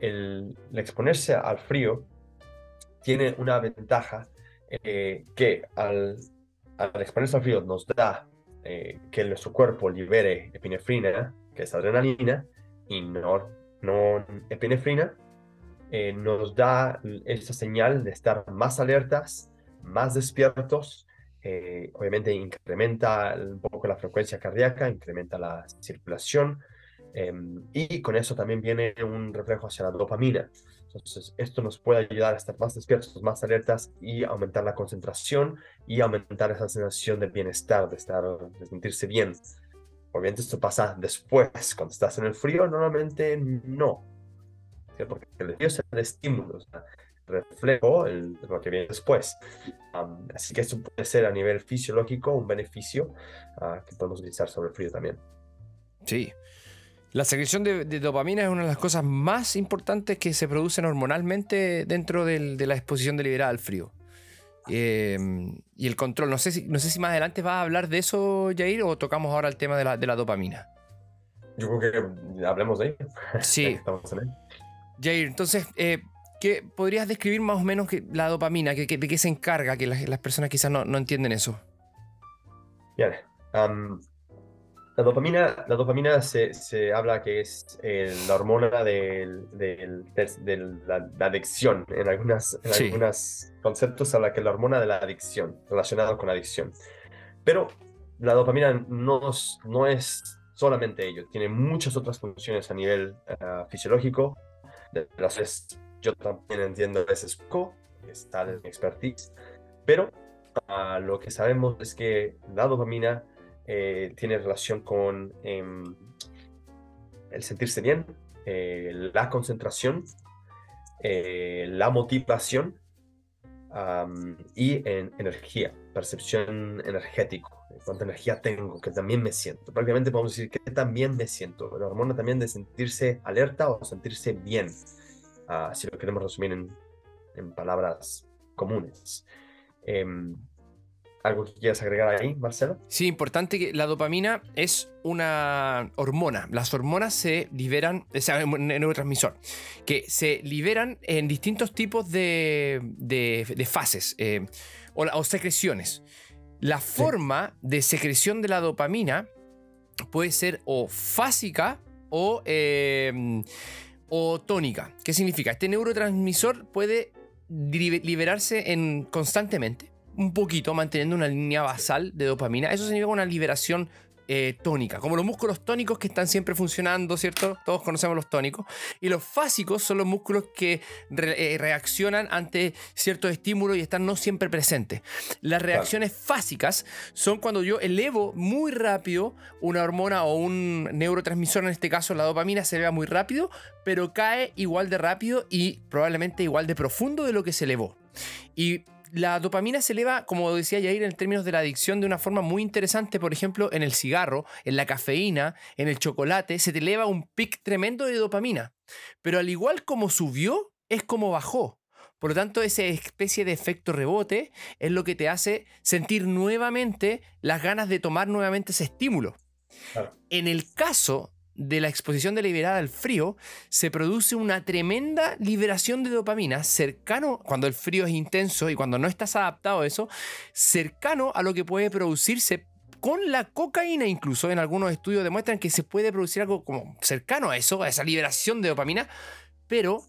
el, exponerse al frío tiene una ventaja eh, que al, al exponerse al frío nos da eh, que nuestro cuerpo libere epinefrina, que es adrenalina, y no, no epinefrina, eh, nos da esta señal de estar más alertas, más despiertos, eh, obviamente incrementa un poco la frecuencia cardíaca, incrementa la circulación em, y con eso también viene un reflejo hacia la dopamina. Entonces, esto nos puede ayudar a estar más despiertos, más alertas y aumentar la concentración y aumentar esa sensación de bienestar, de estar, de sentirse bien. Obviamente esto pasa después, cuando estás en el frío, normalmente no. Porque el frío es el estímulo, o sea, reflejo el, lo que viene después. Así que esto puede ser a nivel fisiológico un beneficio ah, que podemos utilizar sobre el frío también. Sí. La secreción de, de dopamina es una de las cosas más importantes que se producen hormonalmente dentro del- de la exposición deliberada al frío. Eh, y el control. No sé, si, no sé si más adelante vas a hablar de eso, Jair, o tocamos ahora el tema de la, de la dopamina. Yo creo que hablemos de ello. Sí. Estamos en ello. Jair, entonces, eh, ¿qué, ¿podrías describir más o menos que, la dopamina? que- que- ¿De qué se encarga? Que las, las personas quizás no, no entienden eso. Bien. la dopamina, la dopamina se, se habla que es eh, la hormona de la, la adicción. En algunos en Sí. algunos conceptos habla que la hormona de la adicción, relacionada con adicción. Pero la dopamina no, es- no es solamente ello, tiene muchas otras funciones a nivel ah, fisiológico, de las cuales yo también entiendo a veces poco, está en mi expertise, pero ah, lo que sabemos es que la dopamina eh, tiene relación con em, el sentirse bien, eh, la concentración, eh, la motivación am, y en energía, percepción energético, cuánta energía tengo, que también me siento. Prácticamente podemos decir que también me siento. La hormona también de sentirse alerta o sentirse bien, ah, si lo queremos resumir en, en palabras comunes. Em, ¿Algo que quieras agregar ahí, Marcelo? Sí, importante que la dopamina es una hormona. Las hormonas se liberan, o sea, un neurotransmisor, que se liberan en distintos tipos de, de- de fases eh, o, o secreciones. La forma de secreción de la dopamina puede ser o fásica o, eh, o tónica. ¿Qué significa? Este neurotransmisor puede li- liberarse en, constantemente, un poquito, manteniendo una línea basal de dopamina. Eso significa una liberación eh, tónica, como los músculos tónicos que están siempre funcionando, ¿cierto? Todos conocemos los tónicos. Y los fásicos son los músculos que re- eh, reaccionan ante ciertos estímulos y están no siempre presentes. Las reacciones fásicas son cuando yo elevo muy rápido una hormona o un neurotransmisor, en este caso la dopamina, se eleva muy rápido, pero cae igual de rápido y probablemente igual de profundo de lo que se elevó. Y la dopamina se eleva, como decía Yair, en términos de la adicción de una forma muy interesante. Por ejemplo, en el cigarro, en la cafeína, en el chocolate, se te eleva un pic tremendo de dopamina. Pero al igual como subió, es como bajó. Por lo tanto, esa especie de efecto rebote es lo que te hace sentir nuevamente las ganas de tomar nuevamente ese estímulo. Claro. En el caso de la exposición deliberada al frío, se produce una tremenda liberación de dopamina cercano, cuando el frío es intenso y cuando no estás adaptado a eso, cercano a lo que puede producirse con la cocaína incluso. En algunos estudios demuestran que se puede producir algo como cercano a eso, a esa liberación de dopamina, pero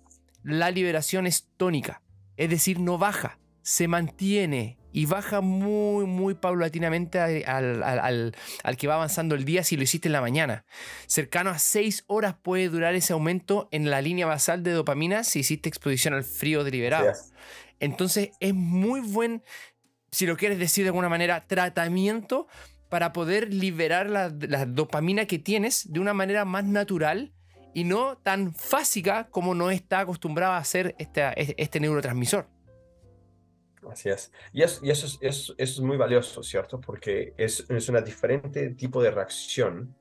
la liberación es tónica, es decir, no baja, se mantiene y baja muy, muy paulatinamente al, al- al- al que va avanzando el día si lo hiciste en la mañana. Cercano a 6 horas puede durar ese aumento en la línea basal de dopamina si hiciste exposición al frío deliberado. Es. Entonces es muy buen, si lo quieres decir de alguna manera, tratamiento para poder liberar la, la dopamina que tienes de una manera más natural y no tan fásica como no está acostumbrado a hacer esta- este neurotransmisor. Así es. Y, es- y eso, es, eso, es muy valioso, ¿cierto? Porque es, es una diferente tipo de reacción,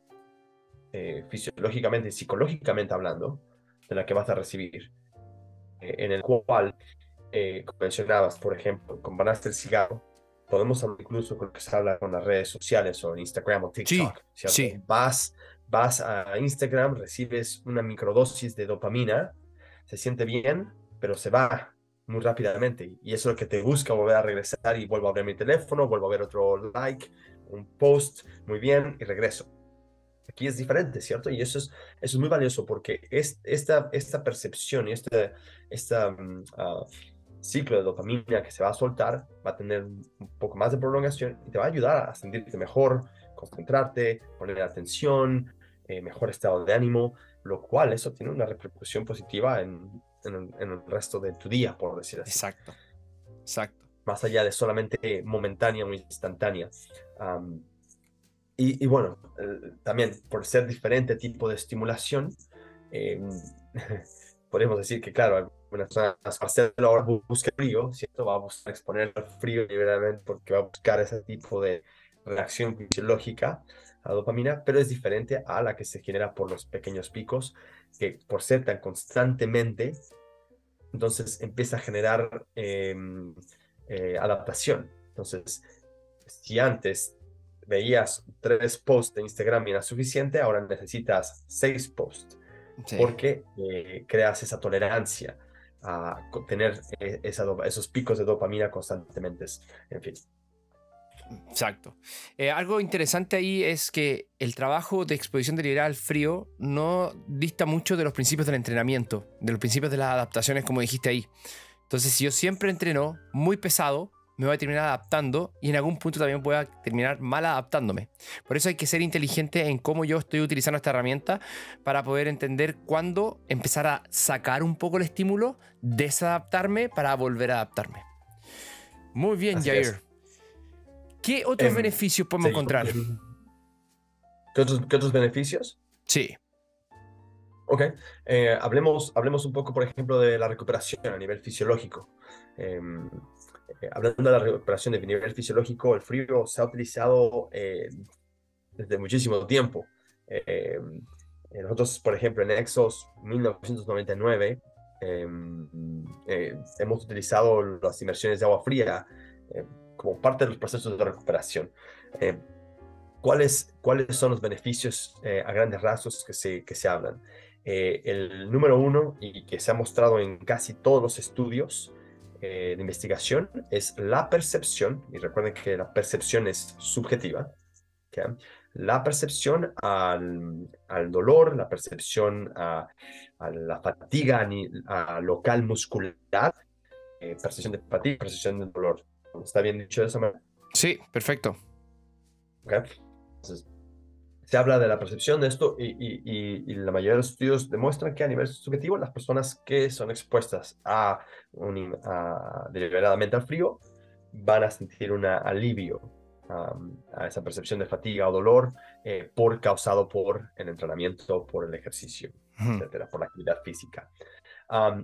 eh, fisiológicamente y psicológicamente hablando, de la que vas a recibir. Eh, en el cual, eh, como mencionabas, por ejemplo, comparaste el cigarro, podemos hablar incluso con lo que se habla con las redes sociales o en Instagram o TikTok, ¿cierto? sí. Vas, vas a Instagram, recibes una microdosis de dopamina, se siente bien, pero se va muy rápidamente. Y eso es lo que te busca volver a regresar y vuelvo a ver mi teléfono, vuelvo a ver otro like, un post, muy bien, y regreso. Aquí es diferente, ¿cierto? Y eso es, eso es muy valioso porque es, esta, esta percepción y este esta, mm, ah, ciclo de dopamina que se va a soltar va a tener un poco más de prolongación y te va a ayudar a sentirte mejor, concentrarte, poner atención, eh, mejor estado de ánimo, lo cual eso tiene una repercusión positiva en, en, el- en el resto de tu día, por decir así Exacto. Exacto. más allá de solamente momentánea o instantánea. Am, y, y bueno, eh, también por ser diferente tipo de estimulación, em, podemos decir que, claro, algunas personas, Marcelo ahora bu- busca frío, ¿cierto? Va a buscar exponer al frío liberalmente porque va a buscar ese tipo de reacción fisiológica a dopamina, pero es diferente a la que se genera por los pequeños picos, que por ser tan constantemente, entonces empieza a generar em, eh, adaptación. Entonces, si antes veías tres posts de Instagram y era suficiente, ahora necesitas seis posts Sí. porque eh, creas esa tolerancia a tener eh, esa esos picos de dopamina constantemente. En fin, Exacto. Eh, algo interesante ahí es que el trabajo de exposición deliberada al frío no dista mucho de los principios del entrenamiento, de los principios de las adaptaciones, como dijiste ahí. Entonces, si yo siempre entreno muy pesado, me voy a terminar adaptando y en algún punto también voy a terminar mal adaptándome. Por eso hay que ser inteligente en cómo yo estoy utilizando esta herramienta para poder entender cuándo empezar a sacar un poco el estímulo, desadaptarme para volver a adaptarme. Muy bien, Así Jair. es. ¿Qué otros Em, beneficios podemos Sí. encontrar? ¿Qué otros, qué otros beneficios? Sí, Ok, eh, hablemos, hablemos un poco, por ejemplo, de la recuperación a nivel fisiológico. Em, eh, hablando de la recuperación de nivel fisiológico, el frío se ha utilizado eh, desde muchísimo tiempo. Eh, nosotros, por ejemplo, en Exos 1999, em, eh, hemos utilizado las inmersiones de agua fría como parte de los procesos de recuperación. Eh, ¿cuáles, ¿Cuáles son los beneficios eh, a grandes rasgos que se, que se hablan? Eh, el número uno, y que se ha mostrado en casi todos los estudios de investigación, es la percepción, y recuerden que la percepción es subjetiva, la percepción al, al, dolor, la percepción a, a la fatiga a, local muscular, percepción de fatiga, percepción de dolor. ¿Está bien dicho de esa manera? Sí, perfecto. Entonces, se habla de la percepción de esto y, y, la mayoría de los estudios demuestran que a nivel subjetivo las personas que son expuestas a, deliberadamente al frío van a sentir un alivio a esa percepción de fatiga o dolor eh, por causado por el entrenamiento, por el ejercicio, etcétera, por la actividad física.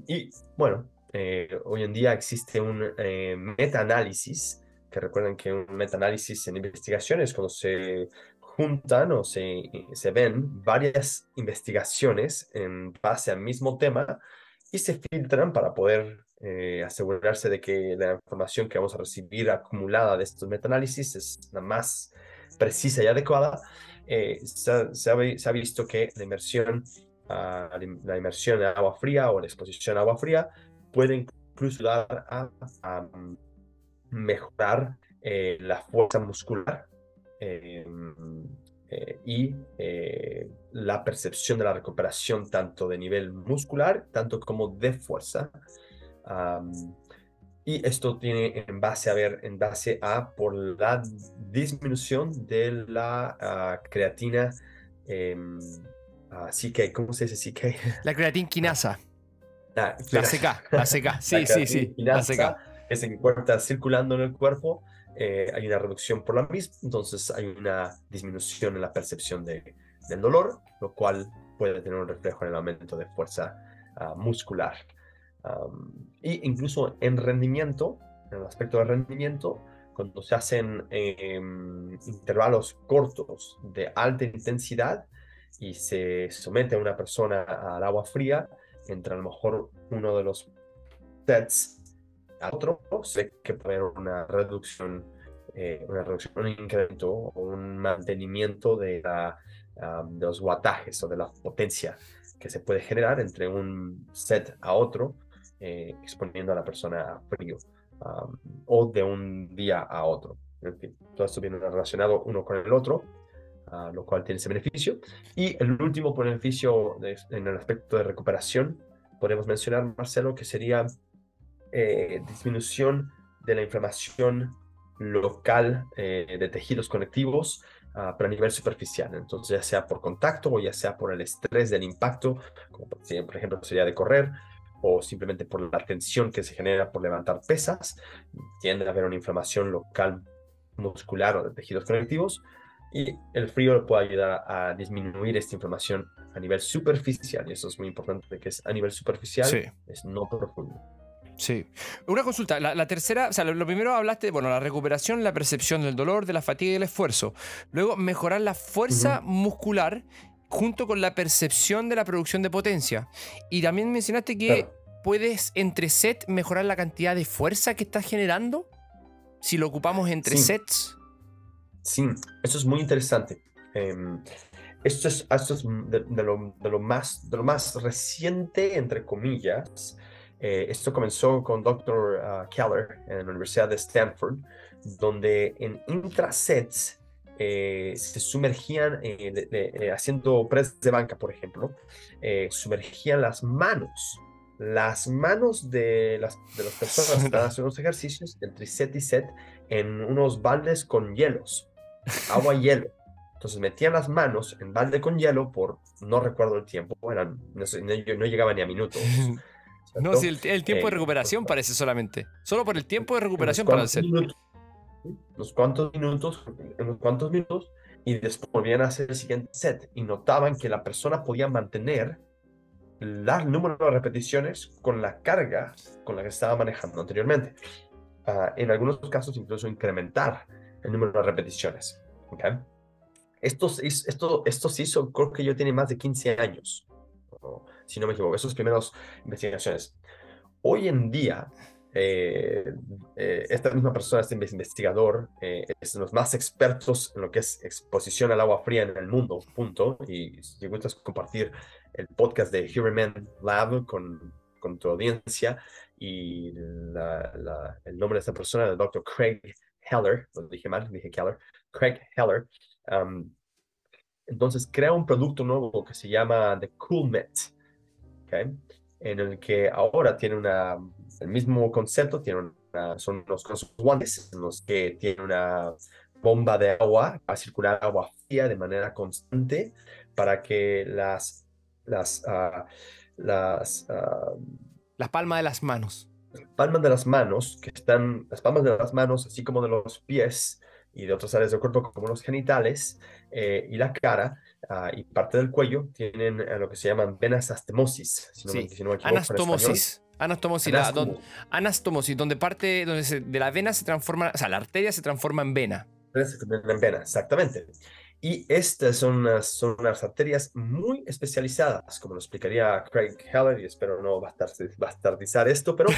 y bueno, eh, hoy en día existe un eh, meta-análisis, que recuerden que un meta-análisis en investigaciones cuando se juntan o se, se ven varias investigaciones en base al mismo tema y se filtran para poder eh, asegurarse de que la información que vamos a recibir acumulada de estos meta-análisis es la más precisa y adecuada. ha, se, ha, visto que la inmersión, uh, la inmersión en agua fría o la exposición a agua fría puede incluso ayudar a, mejorar eh, la fuerza muscular em, eh, y eh, la percepción de la recuperación tanto de nivel muscular, tanto como de fuerza. y esto tiene en base a ver, en base a por la disminución de la ah, creatina, um, CK, ¿cómo se dice CK? La creatina quinasa. La, la CK, la CK, sí, sí, sí, la CK. Que se encuentra circulando en el cuerpo, eh, hay una reducción por la misma, entonces hay una disminución en la percepción de, del dolor, lo cual puede tener un reflejo en el aumento de fuerza uh, muscular. Um, y incluso en rendimiento, en el aspecto de rendimiento, cuando se hacen eh, intervalos cortos de alta intensidad y se somete a una persona al agua fría, entre a lo mejor uno de los sets al otro, sé que puede haber una reducción, eh, una reducción, un incremento o un mantenimiento de, de los wattajes o de la potencia que se puede generar entre un set a otro, eh, exponiendo a la persona a frío, o de un día a otro. En fin, todo esto viene relacionado uno con el otro lo cual tiene ese beneficio. Y el último beneficio en el aspecto de recuperación, podemos mencionar, Marcelo, que sería eh, disminución de la inflamación local eh, de tejidos conectivos, uh, pero a nivel superficial. Entonces, ya sea por contacto o ya sea por el estrés del impacto, como por ejemplo sería de correr, o simplemente por la tensión que se genera por levantar pesas, tiende a haber una inflamación local muscular o de tejidos conectivos, y el frío puede ayudar a disminuir esta inflamación a nivel superficial. Y eso es muy importante, que es a nivel superficial, es no profundo. Sí. Una consulta, la, tercera, o sea, lo, primero hablaste, bueno, la recuperación, la percepción del dolor, de la fatiga y el esfuerzo. Luego, mejorar la fuerza muscular junto con la percepción de la producción de potencia. Y también mencionaste que puedes entre sets mejorar la cantidad de fuerza que estás generando si lo ocupamos entre sets. Sí, eso es muy interesante. Em, esto es, esto es de, lo, de, lo, más, de lo más reciente, entre comillas. Eh, esto comenzó con Dr. Ah, Keller en la Universidad de Stanford, donde en intrasets eh, se sumergían, eh, haciendo press de banca, por ejemplo, sumergían las manos las manos de las, de las personas que estaban haciendo los ejercicios entre set y set en unos baldes con hielos agua y hielo. Entonces metían las manos en balde con hielo por, no recuerdo el tiempo, eran, no, no, llegaba ni a minutos. no, si el, tiempo de eh, recuperación pues, parece solamente. Solo por el tiempo de recuperación para el set. unos cuantos minutos, unos cuantos minutos, y después volvían a hacer el siguiente set y notaban que la persona podía mantener el número de repeticiones con la carga con la que estaba manejando anteriormente. Ah, en algunos casos incluso incrementar número de repeticiones. ¿okay? Esto, esto, esto se hizo, creo que yo tiene más de 15 años, si no me equivoco, esas primeras investigaciones. Hoy en día, eh, eh, esta misma persona, este investigador, eh, es de los más expertos en lo que es exposición al agua fría en el mundo, punto. Y si gustas compartir el podcast de Human Lab con, con tu audiencia y la- el nombre de esta persona, el doctor Craig Heller, lo dije mal, dije Keller, Craig Heller. um, entonces crea un producto nuevo que se llama The Cool Met, ¿ok? en el que ahora tiene una, el mismo concepto, tiene una, son unos guantes en los que tiene una bomba de agua para circular agua fría de manera constante para que las, las, ah, las ah, Las palmas de las manos. Palmas de las manos, que están, las palmas de las manos, así como de los pies y de otras áreas del cuerpo, como los genitales eh, y la cara ah, y parte del cuello, tienen eh, lo que se llaman venas astemosis, si no, me, Sí, si no me equivoco. Anastomosis. Anastomosis, la- don- Anastomo- anastomosis, donde parte, donde se- de la vena se transforma, o sea, la arteria se transforma en vena. se convierten en vena, exactamente. Y estas son unas, son unas arterias muy especializadas, como lo explicaría Craig Heller, y espero no bastardi- bastardizar esto, pero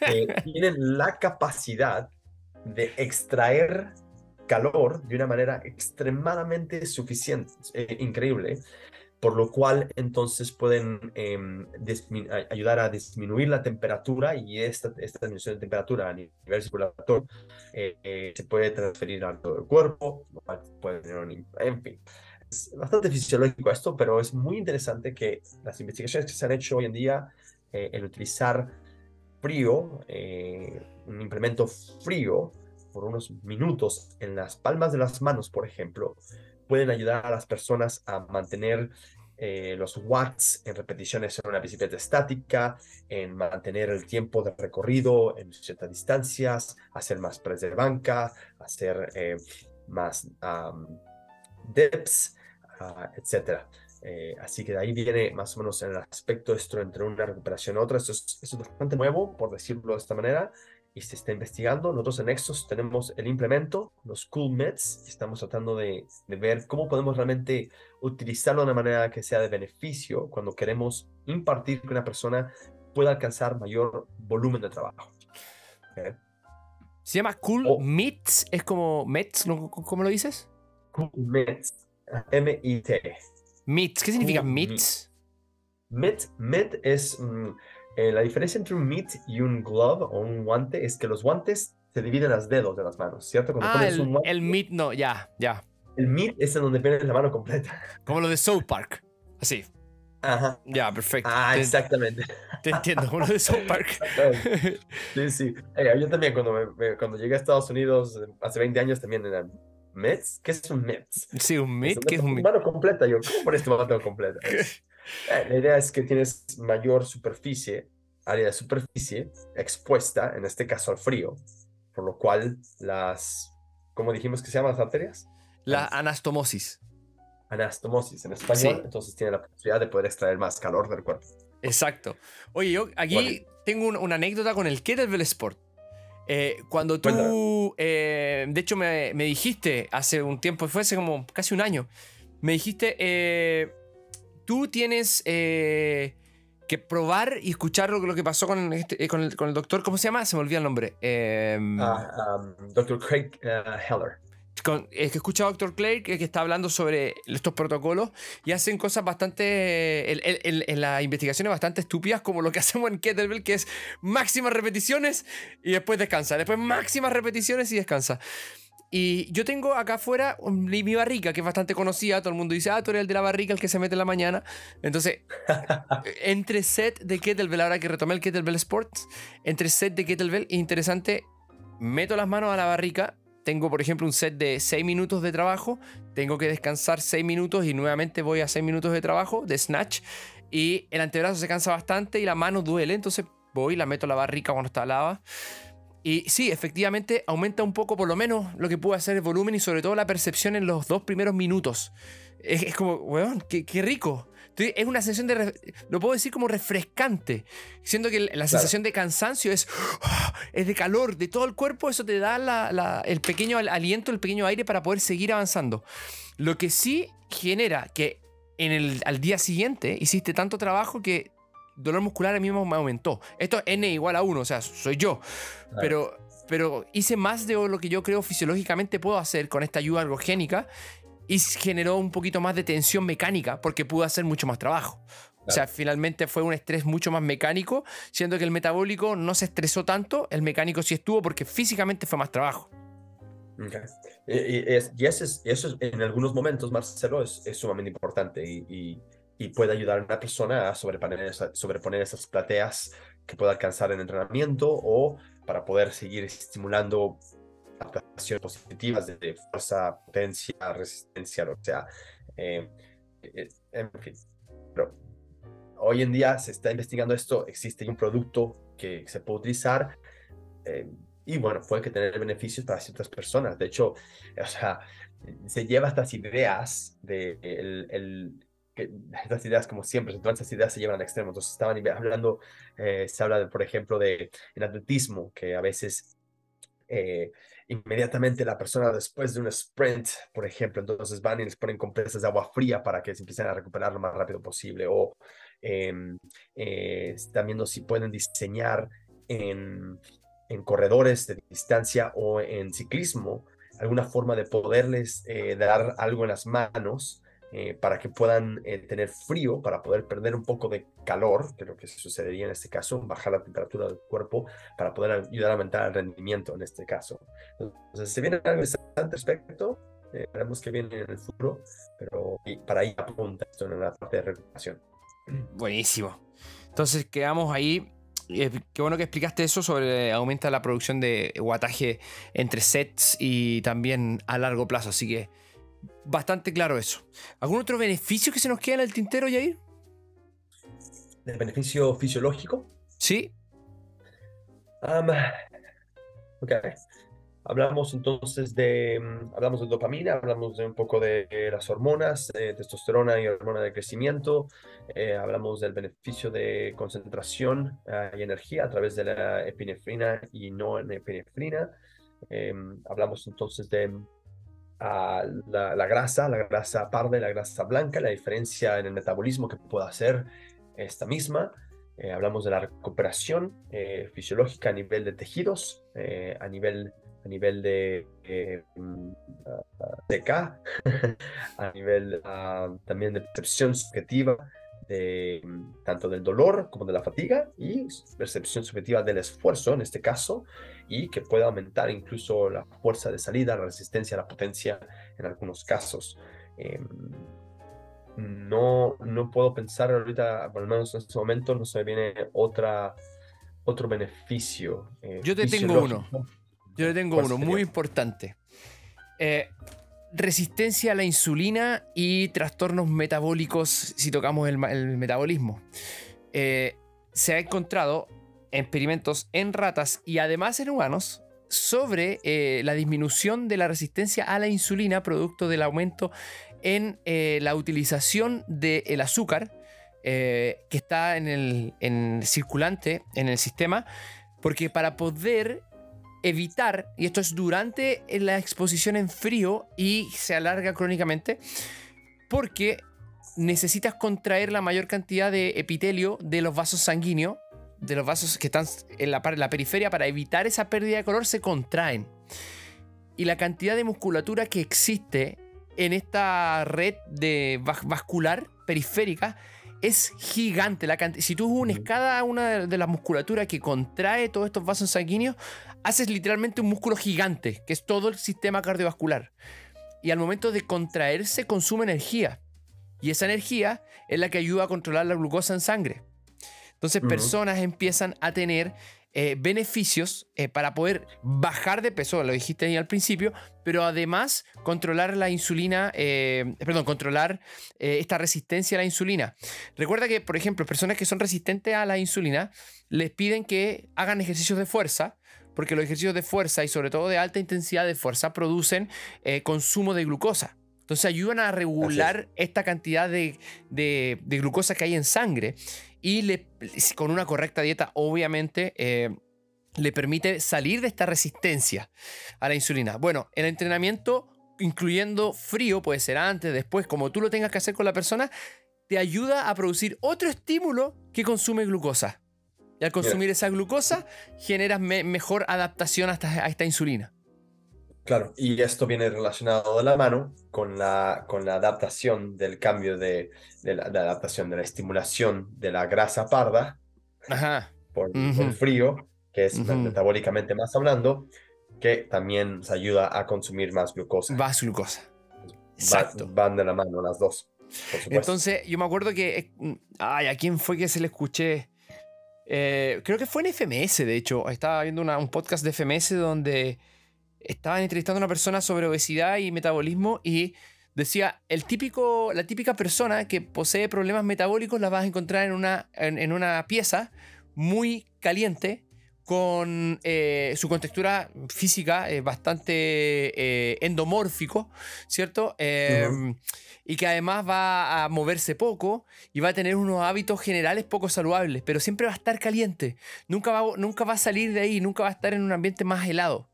eh, tienen la capacidad de extraer calor de una manera extremadamente suficiente, eh, increíble, por lo cual entonces pueden em, ayudar a disminuir la temperatura y esta, esta disminución de temperatura a nivel circulatorio eh, eh, se puede transferir a todo el cuerpo, puede tener un en fin. Es bastante fisiológico esto, pero es muy interesante que las investigaciones que se han hecho hoy en día, eh, el utilizar frío, eh, un implemento frío por unos minutos en las palmas de las manos, por ejemplo, pueden ayudar a las personas a mantener eh, los watts en repeticiones en una bicicleta estática, en mantener el tiempo de recorrido en ciertas distancias, hacer más press de banca, hacer eh, más am, dips, ah, etcétera. Eh, así que de ahí viene más o menos el aspecto esto entre una recuperación y otra. Esto es, esto es bastante nuevo, por decirlo de esta manera, y se está investigando. Nosotros en Nexus tenemos el implemento, los Cool Meds, y estamos tratando de, de ver cómo podemos realmente utilizarlo de una manera que sea de beneficio cuando queremos impartir que una persona pueda alcanzar mayor volumen de trabajo. Se llama Cool Oh. Meats, es como Mets. ¿cómo lo dices? Cool M-I-T. Meats, ¿qué significa Cool Meats? Mitt, mitt es mm, eh, la diferencia entre un mitt y un glove o un guante es que los guantes se dividen los dedos de las manos, ¿cierto? Cuando Ah, pones el, un guante, el meat, no, ya, ya. el mitt es en donde pones la mano completa. Como lo de South Park. Así, Ajá. ya, perfecto. Ah, te, exactamente. te entiendo, como lo de South Park. Sí, sí. Eh, yo también cuando, me- me- cuando llegué a Estados Unidos eh, hace 20 años también eran mitts. ¿Qué es un mitts? sí, un meat, ¿qué es un meat? Mano completa. Yo, ¿cómo pones tu mano completa? La idea es que tienes mayor superficie, área de superficie expuesta, en este caso al frío, por lo cual las, ¿cómo dijimos que se llaman las arterias? La anastomosis. Anastomosis en español, Sí. entonces tiene la posibilidad de poder extraer más calor del cuerpo. Exacto. Oye, yo aquí Vale. tengo un- una anécdota con el Kettlebell Sport. Eh, cuando tú, eh, de hecho, me, me dijiste hace un tiempo, fue hace como casi un año, me dijiste, eh, tú tienes eh, que probar y escuchar lo, lo que pasó con, este- eh, con, el, con el doctor, ¿cómo se llama? Se me olvida el nombre. Eh, Ah, um, Dr. Craig eh, Heller. con- es que escucha a Dr. Clay que, que está hablando sobre estos protocolos y hacen cosas bastante. En- en las investigaciones bastante estúpidas, como lo que hacemos en Kettlebell, que es máximas repeticiones y después descansa. Después máximas repeticiones y descansa. Y yo tengo acá afuera mi barrica, que es bastante conocida. Todo el mundo dice, ah, tú eres el de la barrica, el que se mete en la mañana. Entonces, entre set de Kettlebell, ahora que retomé el Kettlebell Sports, entre set de Kettlebell, interesante, meto las manos a la barrica. Tengo, por ejemplo, un set de 6 minutos de trabajo. Tengo que descansar 6 minutos y nuevamente voy a 6 minutos de trabajo, de snatch. Y el antebrazo se cansa bastante y la mano duele. Entonces voy, la meto a la barrica cuando está lava. Y sí, efectivamente aumenta un poco, por lo menos, lo que puede hacer el volumen y sobre todo la percepción en los dos primeros minutos. Es, es como, weón, qué, qué rico. Estoy- es una sensación de, lo puedo decir como refrescante. Siento que la sensación de cansancio es, es de calor de todo el cuerpo, eso te da la- la- el pequeño al- aliento, el pequeño aire para poder seguir avanzando. Lo que sí genera que en el, al día siguiente hiciste tanto trabajo que dolor muscular a mí me aumentó. Esto es N igual a 1, o sea, soy yo. Pero, pero hice más de lo que yo creo fisiológicamente puedo hacer con esta ayuda ergogénica y generó un poquito más de tensión mecánica porque pude hacer mucho más trabajo. O sea, finalmente fue un estrés mucho más mecánico, siendo que el metabólico no se estresó tanto, el mecánico sí estuvo porque físicamente fue más trabajo. Okay. Y, es, y eso, es, eso en algunos momentos, Marcelo, es, es sumamente importante y, y, puede ayudar a una persona a sobreponer, sobreponer esas plateas que pueda alcanzar en entrenamiento o para poder seguir estimulando adaptaciones positivas de fuerza, potencia, resistencia, o sea, eh, eh, en fin. Pero hoy en día se está investigando esto, existe un producto que se puede utilizar eh, y bueno, puede que tener beneficios para ciertas personas. De hecho, o sea, se lleva estas ideas de el, el estas ideas, como siempre, todas estas ideas se llevan al extremo. Entonces, estaban hablando, se habla, por ejemplo, de el atletismo, que a veces eh, inmediatamente la persona después de un sprint, por ejemplo, entonces van y les ponen compresas de agua fría para que se empiecen a recuperar lo más rápido posible. O em, eh, están si pueden diseñar en, en, corredores de distancia o en ciclismo alguna forma de poderles eh, dar algo en las manos eh, para que puedan eh, tener frío, para poder perder un poco de calor, que es lo que sucedería en este caso, bajar la temperatura del cuerpo, para poder ayudar a aumentar el rendimiento en este caso. Entonces, se viene algo interesante al respecto, eh, veremos qué viene en el futuro, pero para ahí apunta esto en la parte de recuperación. Buenísimo. Entonces quedamos ahí qué bueno que explicaste eso sobre aumenta la producción de guataje entre sets y también a largo plazo. Así que bastante claro eso. ¿Algún otro beneficio que se nos queda en el tintero, Jair? ¿De beneficio fisiológico? Sí. ok. Hablamos entonces de, hablamos de dopamina, hablamos de un poco de, las hormonas, testosterona y hormona de crecimiento, eh, hablamos del beneficio de concentración ah, y energía a través de la epinefrina y no epinefrina. Em, hablamos entonces de la, grasa, la grasa parda y la grasa blanca, la diferencia en el metabolismo que puede hacer esta misma. Eh, hablamos de la recuperación eh, fisiológica a nivel de tejidos, eh, a, nivel, a nivel de TK, a nivel ah, también de percepción subjetiva de, tanto del dolor como de la fatiga y percepción subjetiva del esfuerzo en este caso y que puede aumentar incluso la fuerza de salida, la resistencia, la potencia en algunos casos. Em, no, no puedo pensar ahorita, por lo menos en este momento, no se me viene otra, otro beneficio. Eh, Yo te tengo uno. Yo te tengo uno muy importante. Eh, resistencia a la insulina y trastornos metabólicos si tocamos el, metabolismo. Eh, se ha encontrado experimentos en ratas y además en humanos sobre eh, la disminución de la resistencia a la insulina producto del aumento en eh, la utilización del azúcar que está en el circulante en el sistema porque para poder evitar, y esto es durante la exposición en frío y se alarga crónicamente, porque necesitas contraer la mayor cantidad de epitelio de los vasos sanguíneos, de los vasos que están en la, la periferia, para evitar esa pérdida de color, se contraen. Y la cantidad de musculatura que existe en esta red de vascular periférica es gigante. La si tú unes cada una de las musculaturas que contrae todos estos vasos sanguíneos, haces literalmente un músculo gigante, que es todo el sistema cardiovascular. Y al momento de contraerse consume energía. Y esa energía es la que ayuda a controlar la glucosa en sangre. Entonces personas empiezan a tener eh, beneficios eh, para poder bajar de peso, lo dijiste ahí al principio, pero además controlar la insulina, eh, perdón, controlar esta resistencia a la insulina. Recuerda que, por ejemplo, personas que son resistentes a la insulina les piden que hagan ejercicios de fuerza, porque los ejercicios de fuerza y sobre todo de alta intensidad de fuerza producen consumo de glucosa. Entonces ayudan a regular esta cantidad de, de, glucosa que hay en sangre y le, con una correcta dieta, obviamente, eh, le permite salir de esta resistencia a la insulina. Bueno, el entrenamiento, incluyendo frío, puede ser antes, después, como tú lo tengas que hacer con la persona, te ayuda a producir otro estímulo que consume glucosa. Y al consumir esa glucosa, generas me- mejor adaptación a esta, a esta insulina. Claro, y esto viene relacionado de la mano con la, con la adaptación del cambio de, de la, de la adaptación, de la estimulación de la grasa parda Ajá. por el frío, que es metabólicamente más hablando, que también nos ayuda a consumir más glucosa. Vas glucosa. Va- Exacto. van de la mano las dos, por. Entonces, yo me acuerdo que. eh, mm, Ay, ¿a quién fue que se le escuché? Eh, creo que fue en FMS, de hecho. Estaba viendo una- un podcast de FMS donde estaban entrevistando a una persona sobre obesidad y metabolismo y decía: el típico, la típica persona que posee problemas metabólicos la vas a encontrar en una, en, en una pieza muy caliente. Con eh, su contextura física eh, bastante eh, endomórfico, ¿cierto? Eh, y que además va a moverse poco y va a tener unos hábitos generales poco saludables, pero siempre va a estar caliente. Nunca va, nunca va a salir de ahí, nunca va a estar en un ambiente más helado.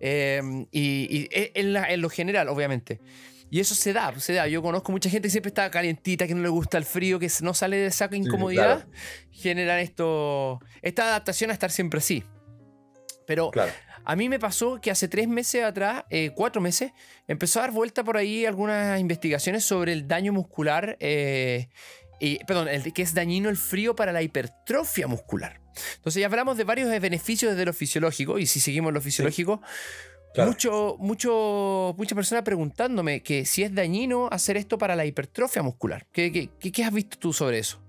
Eh, y y e- en, la- en lo general, obviamente. Y eso se da, se da. Yo conozco mucha gente que siempre está calientita, que no le gusta el frío, que no sale de esa incomodidad. claro. Generan esto, esta adaptación a estar siempre así. Pero Claro. a mí me pasó que hace tres meses atrás, eh, cuatro meses, empezó a dar vuelta por ahí algunas investigaciones sobre el daño muscular, eh, perdón, el, que es dañino el frío para la hipertrofia muscular. Entonces ya hablamos de varios beneficios desde lo fisiológico, y si seguimos lo fisiológico, Claro. mucho, mucho, muchas personas preguntándome que si es dañino hacer esto para la hipertrofia muscular. ¿Qué, qué, qué- qué has visto tú sobre eso?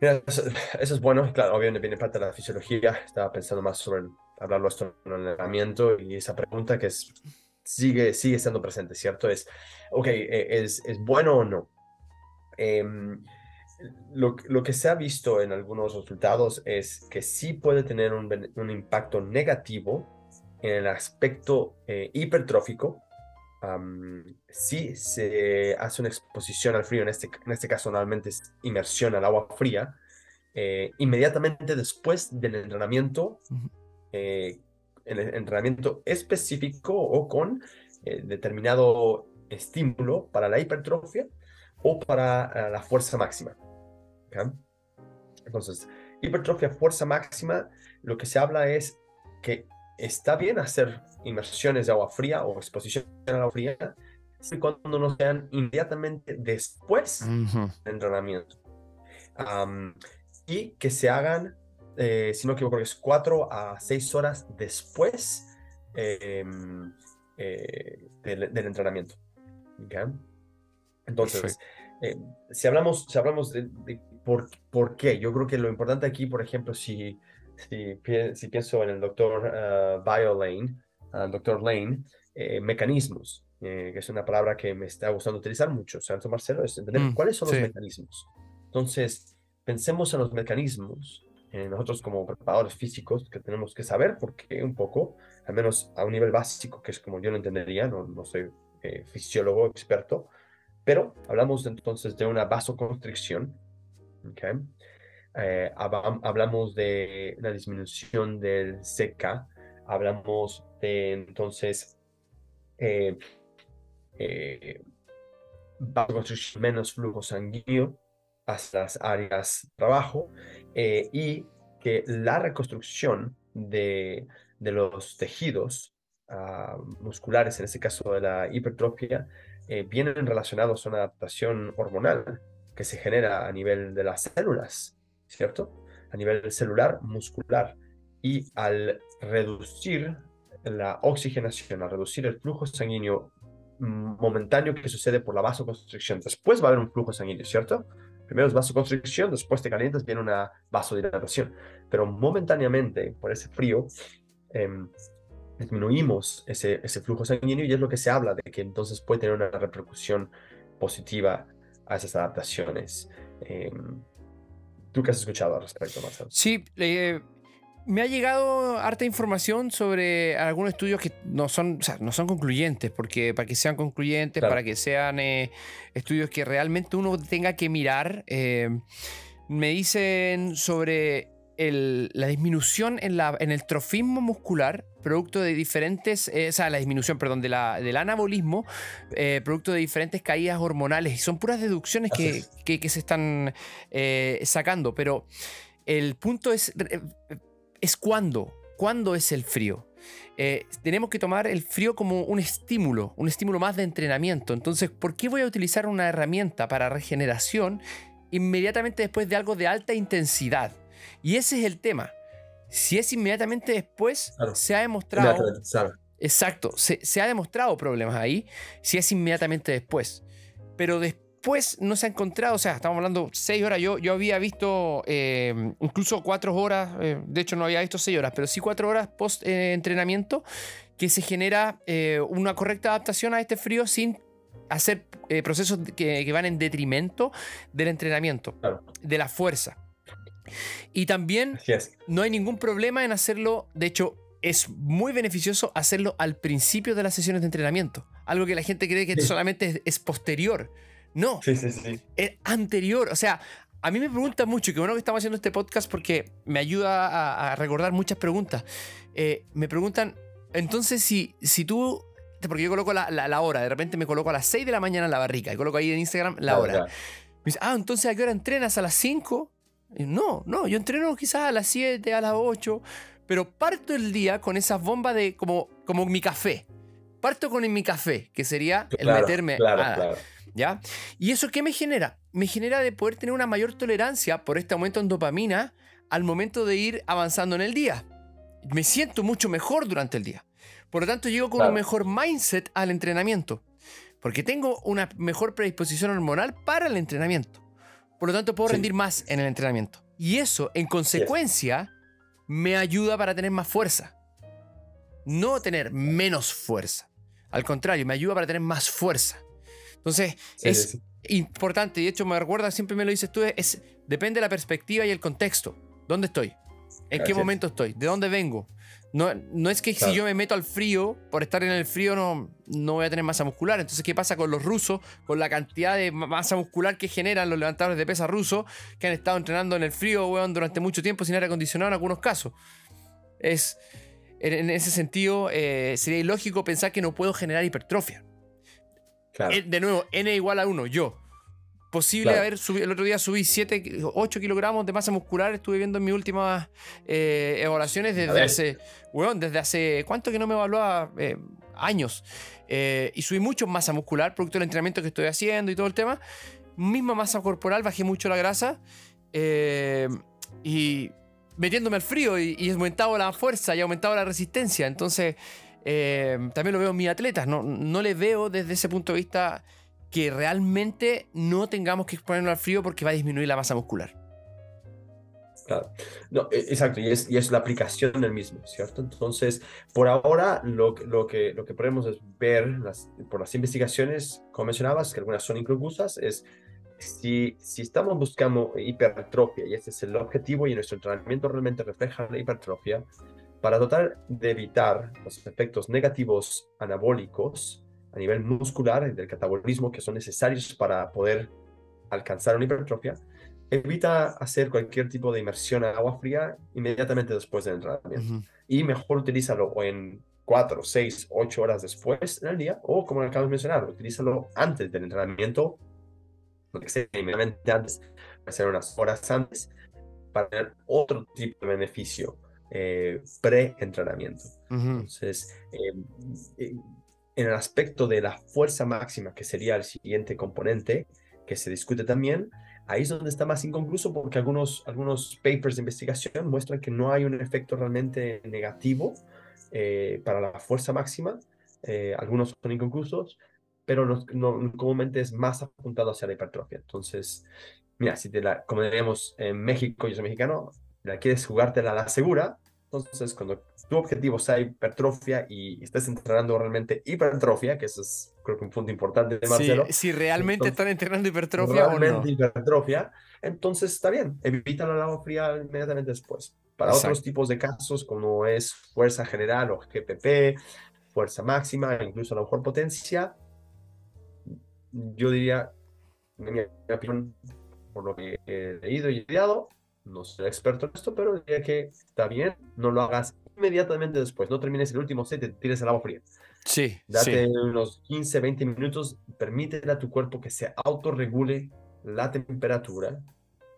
Mira, eso, eso es bueno, claro, obviamente viene parte de la fisiología. Estaba pensando más sobre el- hablarlo esto en el entrenamiento y esa pregunta que es, sigue, sigue siendo presente, ¿cierto? Es, ok, eh, ¿es, es bueno o no? Em, lo, lo que se ha visto en algunos resultados es que sí puede tener un, un impacto negativo en el aspecto eh, hipertrófico. am, si se hace una exposición al frío, en este, en este caso normalmente es inmersión al agua fría, eh, inmediatamente después del entrenamiento, eh, el entrenamiento específico o con eh, determinado estímulo para la hipertrofia o para eh, la fuerza máxima. ¿ok? Entonces, hipertrofia, fuerza máxima, lo que se habla es que está bien hacer inmersiones de agua fría o exposición al agua fría, siempre y cuando no sean inmediatamente después Ujú. del entrenamiento. Am, y que se hagan, eh, si no me equivoco, es cuatro a seis horas después eh, eh, del, del entrenamiento. ¿ok? Entonces, eh, si hablamos, si hablamos de, de por, por qué, yo creo que lo importante aquí, por ejemplo, si, si, si pienso en el doctor uh, Biolane, al doctor Lane, eh, mecanismos, eh, que es una palabra que me está gustando utilizar mucho, Santo Marcelo, es entender Mm, cuáles son sí. los mecanismos. Entonces, pensemos en los mecanismos, eh, nosotros como preparadores físicos, que tenemos que saber por qué un poco, al menos a un nivel básico, que es como yo lo entendería, no, no soy eh, fisiólogo experto, pero hablamos entonces de una vasoconstricción, ¿ok? Eh, habla- hablamos de una disminución del CK, hablamos de entonces eh, eh, vasoconstricción, menos flujo sanguíneo hacia las áreas de trabajo eh, y que la reconstrucción de, de los tejidos ah, musculares, en este caso de la hipertrofia, eh, vienen relacionados a una adaptación hormonal que se genera a nivel de las células, ¿cierto? A nivel celular muscular. Y al reducir la oxigenación, al reducir el flujo sanguíneo momentáneo que sucede por la vasoconstricción, después va a haber un flujo sanguíneo, ¿cierto? Primero es vasoconstricción, después te calientas, viene una vasodilatación. Pero momentáneamente, por ese frío, em, disminuimos ese, ese flujo sanguíneo y es lo que se habla de que entonces puede tener una repercusión positiva a esas adaptaciones. Em, ¿Tú qué has escuchado al respecto, Marcelo? Sí, eh, me ha llegado harta información sobre algunos estudios que no son, o sea, no son concluyentes, porque para que sean concluyentes, Claro. para que sean eh, estudios que realmente uno tenga que mirar, eh, me dicen sobre el- la disminución en, la, en el trofismo muscular, producto de diferentes, eh, o sea, la disminución, perdón, de la, del anabolismo, eh, producto de diferentes caídas hormonales. Y son puras deducciones que, es. que- que se están eh, sacando. Pero el punto es, es cuándo, cuándo es el frío. Eh, tenemos que tomar el frío como un estímulo, un estímulo más de entrenamiento. Entonces, ¿por qué voy a utilizar una herramienta para regeneración inmediatamente después de algo de alta intensidad? Y ese es el tema. Si es inmediatamente después, Claro. se ha demostrado... Exacto, se, se ha demostrado problemas ahí, si es inmediatamente después. Pero después no se ha encontrado, o sea, estamos hablando seis horas, yo, yo había visto eh, incluso cuatro horas, eh, de hecho no había visto seis horas, pero sí cuatro horas post eh, entrenamiento, que se genera una correcta adaptación a este frío sin hacer procesos que, que van en detrimento del entrenamiento, Claro. de la fuerza. Y también no hay ningún problema en hacerlo. De hecho, es muy beneficioso hacerlo al principio de las sesiones de entrenamiento. Algo que la gente cree que Sí. solamente es, es posterior. No, Sí, sí, sí. es anterior. O sea, a mí me preguntan mucho, y qué bueno que estamos haciendo este podcast porque me ayuda a, a recordar muchas preguntas. Eh, me preguntan, entonces, si, si tú. Porque yo coloco la, la- la hora, de repente me coloco a las 6 de la mañana en la barrica y coloco ahí en Instagram la hora. Me dice, ah, entonces ¿a qué hora entrenas? ¿A las 5? No, no, yo entreno quizás a las 7, a las 8, pero parto el día con esas bombas de como, como mi café. Parto con mi café, que sería el Claro, meterme Claro, a- claro. ¿Ya? ¿Y eso qué me genera? Me genera de poder tener una mayor tolerancia por este aumento en dopamina al momento de ir avanzando en el día. Me siento mucho mejor durante el día. Por lo tanto, llego con un mejor mindset al entrenamiento. Porque tengo una mejor predisposición hormonal para el entrenamiento. Por lo tanto, puedo Sí. rendir más en el entrenamiento. Y eso, en consecuencia, me ayuda para tener más fuerza. No tener menos fuerza. Al contrario, me ayuda para tener más fuerza. Entonces, Sí, es importante, y de hecho me recuerda, siempre me lo dices tú, es, depende de la perspectiva y el contexto. ¿Dónde estoy? ¿En qué momento estoy? ¿De dónde vengo? No, no es que Claro. si yo me meto al frío, por estar en el frío no, no voy a tener masa muscular. Entonces, ¿qué pasa con los rusos? Con la cantidad de ma- masa muscular que generan los levantadores de pesa rusos que han estado entrenando en el frío weón, durante mucho tiempo sin aire acondicionado en algunos casos. Es, en, ese sentido, eh, sería ilógico pensar que no puedo generar hipertrofia. Claro. Eh, de nuevo, n igual a 1, yo. Posible Claro. haber subido, el otro día subí 7, 8 kilogramos de masa muscular, estuve viendo en mis últimas eh, evaluaciones desde hace, weón, desde hace, ¿cuánto que no me evaluaba? Eh, años. Eh, y subí mucho masa muscular, producto del entrenamiento que estoy haciendo y todo el tema. Misma masa corporal, bajé mucho la grasa. y metiéndome al frío y, y he aumentado la fuerza y he aumentado la resistencia. Entonces, también lo veo en mis atletas. No, no le veo desde ese punto de vista que realmente no tengamos que exponernos al frío porque va a disminuir la masa muscular. Claro. No, e- exacto, y es, y la aplicación del mismo, ¿cierto? Entonces, por ahora, lo, lo, que, lo que podemos es ver por las investigaciones, como mencionabas, que algunas son inconclusas, es si, si estamos buscando hipertrofia, y ese es el objetivo, y nuestro entrenamiento realmente refleja la hipertrofia, para tratar de evitar los efectos negativos anabólicos a nivel muscular, del catabolismo, que son necesarios para poder alcanzar una hipertrofia, evita hacer cualquier tipo de inmersión a agua fría inmediatamente después del entrenamiento. Y mejor utilízalo o en 4, 6, 8 horas después en el día, o como acabamos de mencionar, utilízalo antes del entrenamiento, lo que sea, inmediatamente antes, ser unas horas antes, para tener otro tipo de beneficio eh, pre-entrenamiento. Ujú. Entonces, eh, eh, en el aspecto de la fuerza máxima, que sería el siguiente componente que se discute también, ahí es donde está más inconcluso porque algunos, algunos papers de investigación muestran que no hay un efecto realmente negativo eh, para la fuerza máxima. eh, algunos son inconclusos, pero comúnmente es más apuntado hacia la hipertrofia. Entonces, mira, si te la, como diríamos en México, yo soy mexicano, quieres jugártela a la segura, entonces cuando tu objetivo sea hipertrofia y estés entrenando realmente hipertrofia, que eso es creo que un punto importante de Marcelo, si realmente Entonces, están entrenando hipertrofia o no. hipertrofia, entonces está bien, evita la agua fría inmediatamente después. Para Exacto. otros tipos de casos, como es fuerza general o GPP, fuerza máxima, incluso a lo mejor potencia, yo diría, en mi opinión, por lo que he leído y estudiado, no soy experto en esto, pero diría que está bien, no lo hagas inmediatamente después, no termines el úlimo set y te tires al agua fría. Sí, Date sí. unos 15, 20 minutos, permítele a tu cuerpo que se autorregule la temperatura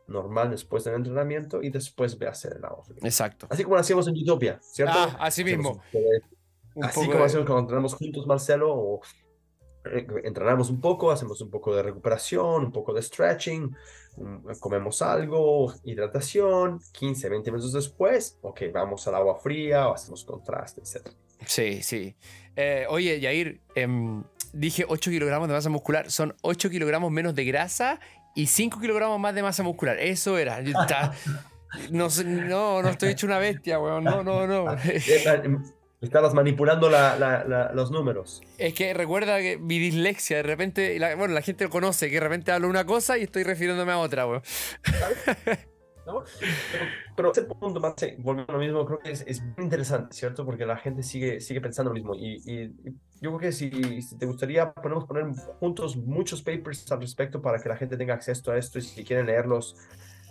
normal después del entrenamiento y después ve a hacer el agua fría. Exacto. Así como lo hacíamos en Utopia, ¿cierto? Ah, así mismo. Así como de- hacemos cuando entrenamos juntos, Marcelo, o eh, entrenamos un poco, hacemos un poco de recuperación, un poco de stretching, comemos algo, hidratación, 15, 20 minutos después, ok, vamos al agua fría o hacemos contraste, etc. Sí, sí. Eh, oye, Yair, em, dije 8 kilogramos de masa muscular. Son 8 kilogramos menos de grasa y 5 kilogramos más de masa muscular. Eso era. Ta- no, no, no estoy hecho una bestia, weón. No, no, no. Estabas manipulando la- la- la- los números. Es que recuerda que mi dislexia, de repente, bueno, la gente lo conoce, que de repente hablo una cosa y estoy refiriéndome a otra, weón. ¿no? Pero, pero ese punto, Marce, volviendo a lo mismo, creo que es, es interesante, ¿cierto? Porque la gente sigue, sigue pensando lo mismo. Y, y- y yo creo que si, si te gustaría, podemos poner juntos muchos papers al respecto para que la gente tenga acceso a esto y si quieren leerlos,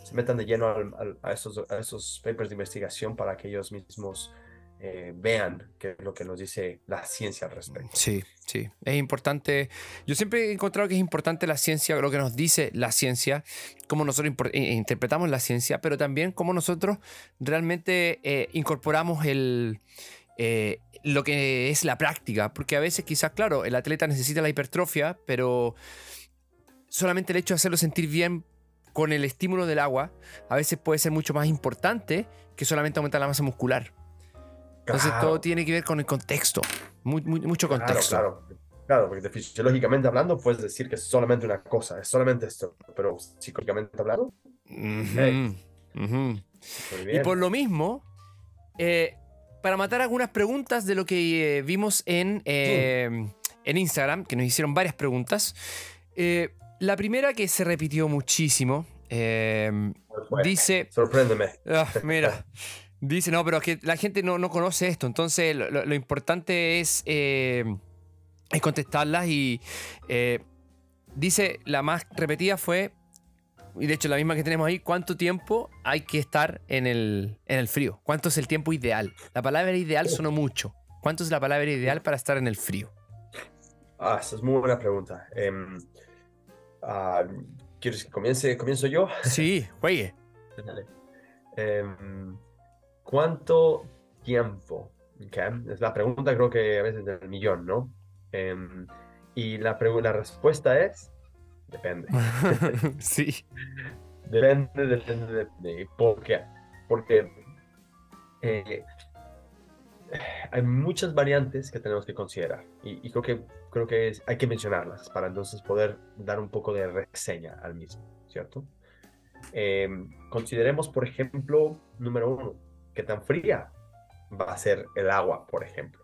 se metan de lleno al- al- a, esos, a esos papers de investigación para que ellos mismos eh, vean qué es lo que nos dice la ciencia al respecto. Sí, sí. Es importante. Yo siempre he encontrado que es importante la ciencia, lo que nos dice la ciencia, cómo nosotros eh, interpretamos la ciencia, pero también cómo nosotros realmente eh, incorporamos el. eh, lo que es la práctica, porque a veces quizás, claro, el atleta necesita la hipertrofia, pero solamente el hecho de hacerlo sentir bien con el estímulo del agua, a veces puede ser mucho más importante que solamente aumentar la masa muscular. Entonces Claro. todo tiene que ver con el contexto, Mu- mu- mucho Claro, contexto. Claro, claro, porque de fisiológicamente hablando puedes decir que es solamente una cosa, es solamente esto, pero psicológicamente hablando, Ujú, ujú. muy Y bien. por lo mismo, eh, para matar algunas preguntas de lo que eh, vimos en, eh, en Instagram, que nos hicieron varias preguntas. eh, la primera que se repitió muchísimo, eh, Bueno, dice... Sorpréndeme. Ah, mira. Dice, no, pero es que la gente no, no conoce esto, entonces lo, lo- lo importante es, eh, es contestarlas y eh, dice, la más repetida fue, y de hecho la misma que tenemos ahí, ¿cuánto tiempo hay que estar en el, en el frío? ¿Cuánto es el tiempo ideal? La palabra ideal sonó mucho. ¿Cuánto es la palabra ideal para estar en el frío? Ah, esa es muy buena pregunta. Em, ah, ¿Quieres que comience? ¿Comienzo yo? Sí, juegue. Dale. Em, ¿Cuánto tiempo? Ok, Es la pregunta creo que a veces del millón, ¿no? Em, y la, respuesta es, depende. sí. Depende, depende, depende. ¿Por qué? Porque eh, hay muchas variantes que tenemos que considerar y, y creo que, creo que es- hay que mencionarlas para entonces poder dar un poco de reseña al mismo, ¿cierto? Eh, consideremos, por ejemplo, número uno, qué tan fría va a ser el agua, por ejemplo.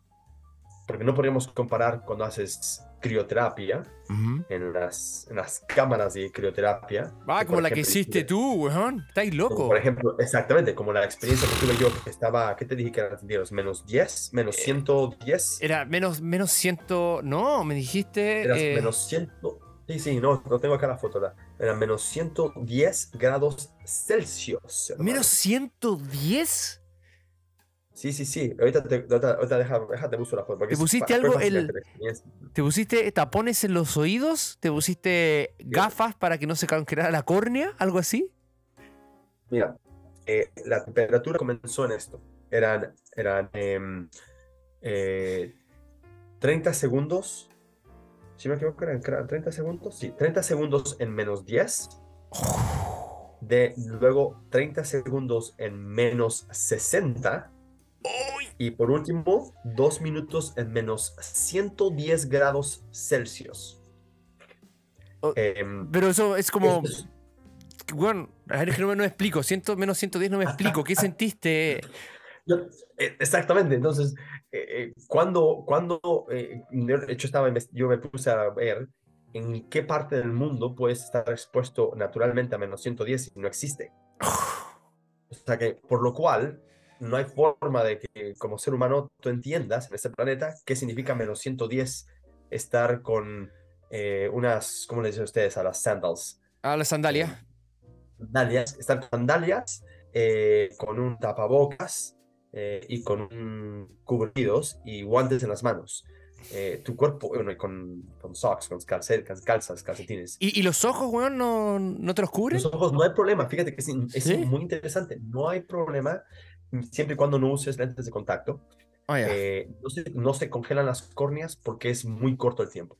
Porque no podríamos comparar cuando haces crioterapia Ujú. en las, en las cámaras de crioterapia. Ah, que, como la que hiciste tú, weón. Estáis loco. Por ejemplo, exactamente, como la experiencia que tuve yo, que estaba, ¿qué te dije que eran centígrados? Menos 10, menos 110, Era menos, menos ciento. No, me dijiste. eras eh, menos 100, sí, sí, no, no tengo acá la foto, la- eran menos 110 grados Celsius. hermano. ¿Menos 110? Sí, sí, sí, ahorita, te, ahorita, ahorita deja, déjate busco la foto. ¿Te pusiste algo el-. ¿Te pusiste tapones en los oídos? ¿Te pusiste gafas para que no se congelara la córnea? ¿Algo así? Mira, eh, la temperatura comenzó en esto. Eran, eran em, eh, 30 segundos. ¿Sí me equivoco? ¿Eran eran 30 segundos? Sí, 30 segundos en menos 10. De, luego 30 segundos en menos 60. Y por último, 2 minutos en menos 110 grados Celsius. Oh, Em, Pero eso es como. es- Bueno, a ver, no me, no me explico. Ciento, menos 110 no me explico. ¿Qué sentiste? Yo- eh, exactamente, entonces, eh, eh, cuando, cuando eh, yo, de hecho estaba, yo me puse a ver en qué parte del mundo puedes estar expuesto naturalmente a menos 110 y no existe. O sea que, por lo cual, no hay forma de que como ser humano tú entiendas en este planeta qué significa menos 110 estar con eh, unas, ¿cómo le dicen ustedes? A las sandals. A la sandalia. Sandalias, estar con sandalias eh, con un tapabocas eh, y con un cubridos y guantes en las manos. Eh, tu cuerpo, bueno, y con, con socks, con calzas, calcetines. ¿Y, y los ojos, weón, no, no te los cubren? Los ojos no hay problema, fíjate que es, in- es ¿Sí? muy interesante, no hay problema siempre y cuando no uses lentes de contacto. Ah. Eh, no, se, no se congelan las córneas porque es muy corto el tiempo.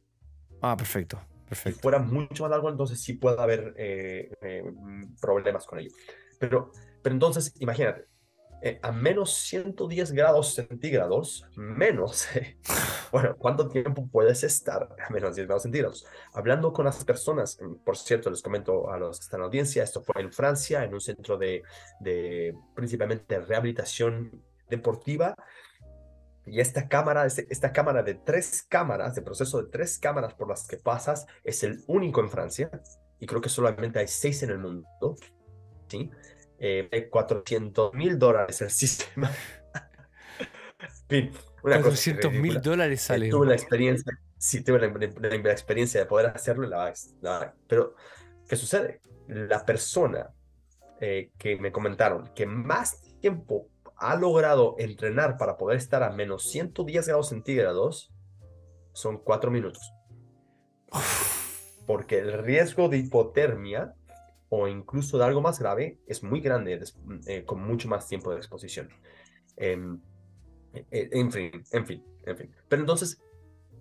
Ah, perfecto. Si fuera mucho más largo, entonces sí puede haber eh, eh, mm, problemas con ello. Pero, pero entonces, imagínate, eh, a menos 110 grados centígrados, menos, bueno, ¿cuánto tiempo puedes estar a menos 10 grados centígrados? Hablando con las personas, por cierto, les comento a los que están en audiencia, esto fue en Francia, en un centro de, de principalmente rehabilitación deportiva. Y esta cámara, este- esta cámara de tres cámaras, de proceso de tres cámaras por las que pasas, es el único en Francia. Y creo que solamente hay seis en el mundo. ¿sí? Eh, 400 mil dólares el sistema. Fin, una cosa 400 mil dólares sale. tuve la experiencia, sí, tuve la, la- la experiencia de poder hacerlo, la, la- pero ¿qué sucede? La persona eh, que me comentaron que más tiempo ha logrado entrenar para poder estar a menos 110 grados centígrados son cuatro minutos. Porque el riesgo de hipotermia o incluso de algo más grave es muy grande des- eh, con mucho más tiempo de exposición. Em, eh, en fin, en fin, en fin. Pero entonces,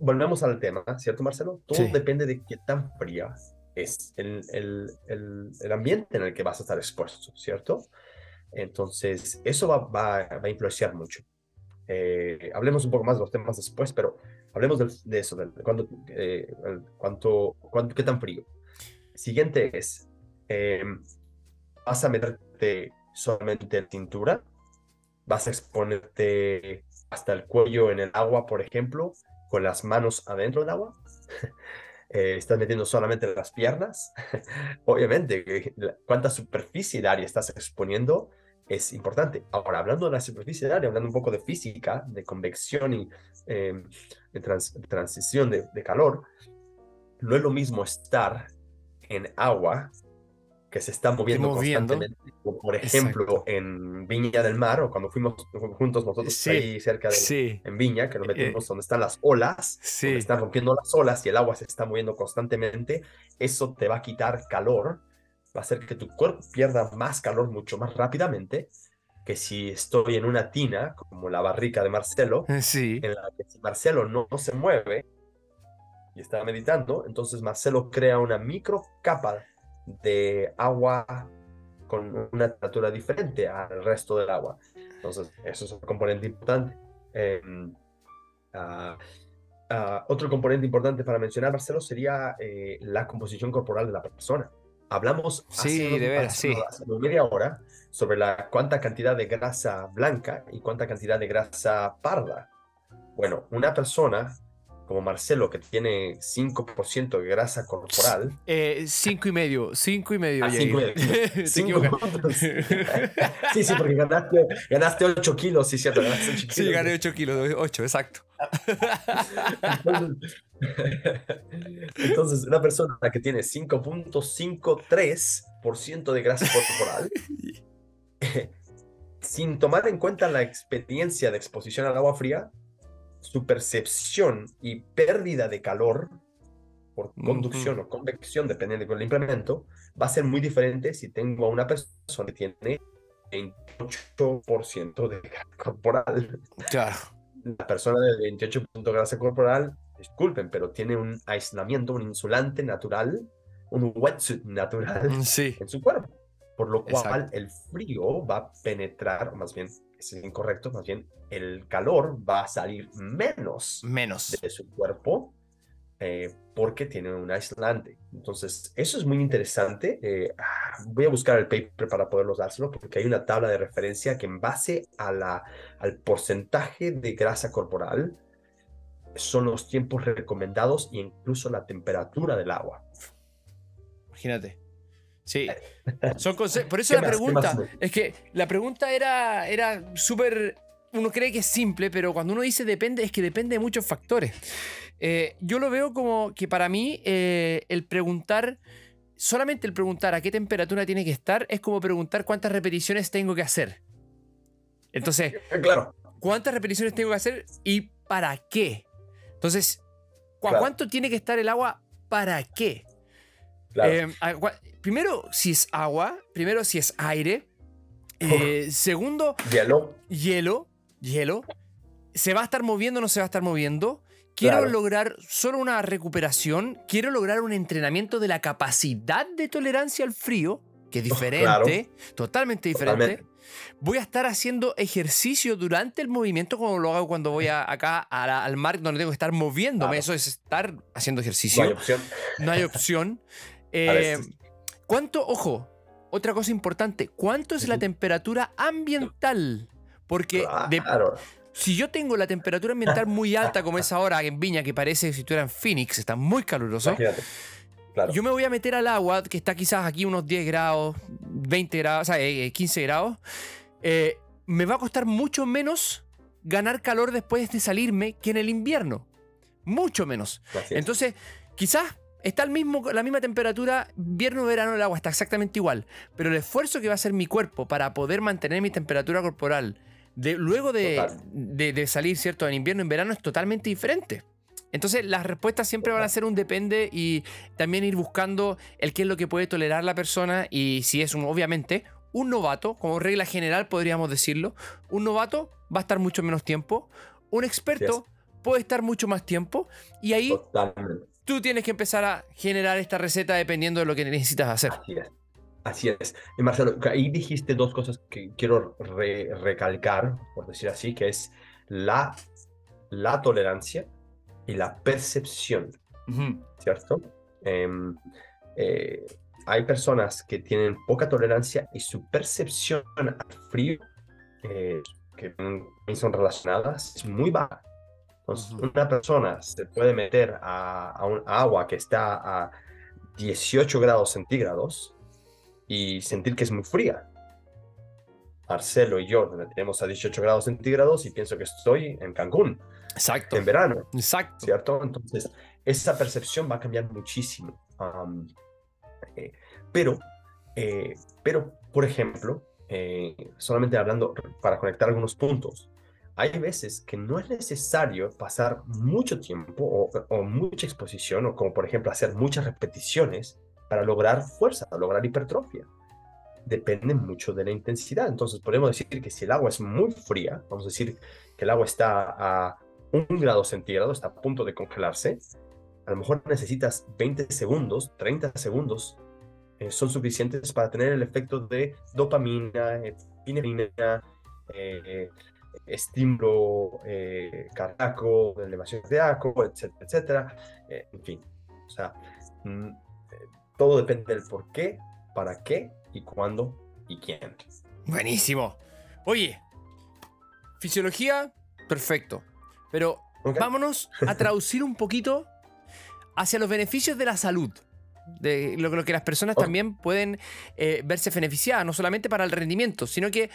volvemos al tema, ¿cierto, Marcelo? Todo Sí. depende de qué tan fría es el, el, el, el ambiente en el que vas a estar expuesto, ¿cierto? Entonces, eso va, va, va a influenciar mucho. Eh, hablemos un poco más de los temas después, pero hablemos del- de, eso, de cuánto, eh, cuánto, cuánto, qué tan frío. Siguiente es, eh, vas a meterte solamente en cintura, vas a exponerte hasta el cuello en el agua, por ejemplo, con las manos adentro del agua. Eh, estás metiendo solamente las piernas. Obviamente, la- cuánta superficie de área estás exponiendo es importante. Ahora, hablando de la superficie de área, hablando un poco de física, de convección y eh, de trans- transición de calor, no es lo mismo estar en agua que se está moviendo, moviendo. constantemente, como por ejemplo Exacto. en Viña del Mar, o cuando fuimos juntos nosotros Sí, ahí cerca de, Sí, en Viña, que nos Eh, metimos donde están las olas, donde sí. están rompiendo las olas y el agua se está moviendo constantemente, eso te va a quitar calor, va a hacer que tu cuerpo pierda más calor mucho más rápidamente que si estoy en una tina, como la barrica de Marcelo, Sí. en la que si Marcelo no, no se mueve y está meditando, entonces Marcelo crea una micro capa de agua con una temperatura diferente al resto del agua. Entonces, eso es un componente importante. Em, ah, ah, otro componente importante para mencionar, Marcelo, sería eh, la composición corporal de la persona. Hablamos Sí, hace, de veras, hace- sí. hace media hora sobre la cuánta cantidad de grasa blanca y cuánta cantidad de grasa parda. Bueno, una persona como Marcelo que tiene 5% de grasa corporal, Eh, cinco y medio, cinco y medio. Ah, cinco y medio. Cinco. Sí, sí, porque ganaste, ganaste 8 kilos, sí, cierto. Ganaste 8 kilos. Sí, gané 8 kilos, 8, exacto. Entonces, entonces, una persona que tiene 5.53% de grasa corporal, sin tomar en cuenta la experiencia de exposición al agua fría, su percepción y pérdida de calor por conducción o convección, dependiendo del implemento, va a ser muy diferente si tengo a una persona que tiene 28% de grasa corporal Claro. la persona de 28 puntos de grasa corporal, disculpen, pero tiene un aislamiento, un insulante natural, un wetsuit natural Sí. en su cuerpo. Por lo cual Exacto. el frío va a penetrar, o más bien, es incorrecto, más bien el calor va a salir menos Menos. de su cuerpo eh, porque tiene un aislante. Entonces, eso es muy interesante. eh, ah, voy a buscar el paper para poderlos dárselo porque hay una tabla de referencia que en base a la, al porcentaje de grasa corporal son los tiempos recomendados e incluso la temperatura del agua. Imagínate. Sí. Son conce- Por eso ¿Qué la pregunta. Es que la pregunta era, era súper. Uno cree que es simple, pero cuando uno dice depende, es que depende de muchos factores. Eh, yo lo veo como que para mí eh, el preguntar solamente el preguntar a qué temperatura tiene que estar es como preguntar cuántas repeticiones tengo que hacer. Entonces, Eh, Claro. ¿cuántas repeticiones tengo que hacer y para qué? Entonces, ¿cu- Claro. ¿cuánto tiene que estar el agua para qué? Claro. Eh, cua- primero, si es agua. Primero, si es aire. Eh, segundo, Hielo. hielo. Hielo. ¿Se va a estar moviendo o no se va a estar moviendo? Quiero Claro. lograr solo una recuperación. Quiero lograr un entrenamiento de la capacidad de tolerancia al frío, que es diferente, claro. totalmente diferente. Totalmente. Voy a estar haciendo ejercicio durante el movimiento, como lo hago cuando voy a- acá a la- al mar, donde tengo que estar moviéndome. Claro. Eso es estar haciendo No ejercicio. hay opción. No hay opción. Eh. ¿Cuánto, ojo, otra cosa importante, cuánto es la temperatura ambiental? Porque de- si yo tengo la temperatura ambiental muy alta, como es ahora en Viña, que parece que si estuviera en Phoenix, está muy caluroso. Claro. yo me voy a meter al agua, que está quizás aquí unos 10 grados, 20 grados, o sea, eh, 15 grados, eh, me va a costar mucho menos ganar calor después de salirme que en el invierno. Mucho menos. Entonces, quizás está al mismo, la misma temperatura, invierno, verano, el agua está exactamente igual. Pero el esfuerzo que va a hacer mi cuerpo para poder mantener mi temperatura corporal de, luego de, Total. de- de salir, ¿cierto? En invierno, en verano es totalmente diferente. Entonces, las respuestas siempre van a ser un depende y también ir buscando el qué es lo que puede tolerar la persona y si es un, obviamente, un novato, como regla general podríamos decirlo, un novato va a estar mucho menos tiempo, un experto puede estar mucho más tiempo y ahí Totalmente. Tú tienes que empezar a generar esta receta dependiendo de lo que necesitas hacer. Así es. Así es. Y Marcelo, ahí dijiste dos cosas que quiero re- recalcar, por decir así, que es la, la tolerancia y la percepción, ¿cierto? Em, eh, hay personas que tienen poca tolerancia y su percepción al frío, eh, que son relacionadas, es muy baja. Entonces, Ujú. una persona se puede meter a, a un agua que está a 18 grados centígrados y sentir que es muy fría. Marcelo y yo nos metemos a 18 grados centígrados y pienso que estoy en Cancún, Exacto. en verano. Exacto. ¿cierto? Entonces, esa percepción va a cambiar muchísimo. Eh, pero, eh, pero, por ejemplo, eh, solamente hablando para conectar algunos puntos, hay veces que no es necesario pasar mucho tiempo o, mucha exposición, o como por ejemplo hacer muchas repeticiones para lograr fuerza, para lograr hipertrofia. Depende mucho de la intensidad. Entonces, podemos decir que si el agua es muy fría, vamos a decir que el agua está a un grado centígrado, está a punto de congelarse, a lo mejor necesitas 20 segundos, 30 segundos, eh, son suficientes para tener el efecto de dopamina, epinefrina, eh, estímulo eh, cardíaco, elevación cardíaco, etcétera, etcétera. Eh, en fin, o sea, mm, eh, todo depende del por qué, para qué y cuándo y quién. Buenísimo. Oye, fisiología, perfecto. Pero ¿Ok? vámonos a traducir un poquito hacia los beneficios de la salud. De lo, lo que las personas también pueden eh, verse beneficiadas, no solamente para el rendimiento, sino que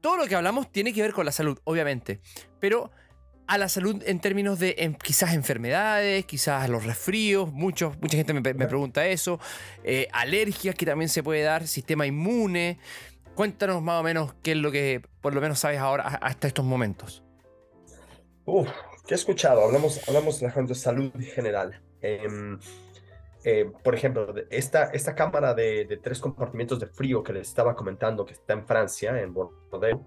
todo lo que hablamos tiene que ver con la salud, obviamente. Pero a la salud en términos de em, quizás enfermedades, quizás los resfríos, muchos, mucha gente me, pregunta eso, eh, alergias que también se puede dar, sistema inmune. Cuéntanos más o menos qué es lo que por lo menos sabes ahora hasta estos momentos. Uf, ¿qué he escuchado? Hablamos, hablamos de la de salud en general. Em, eh, por ejemplo, esta, esta cámara de, de tres compartimentos de frío que les estaba comentando que está en Francia, en Bordeaux,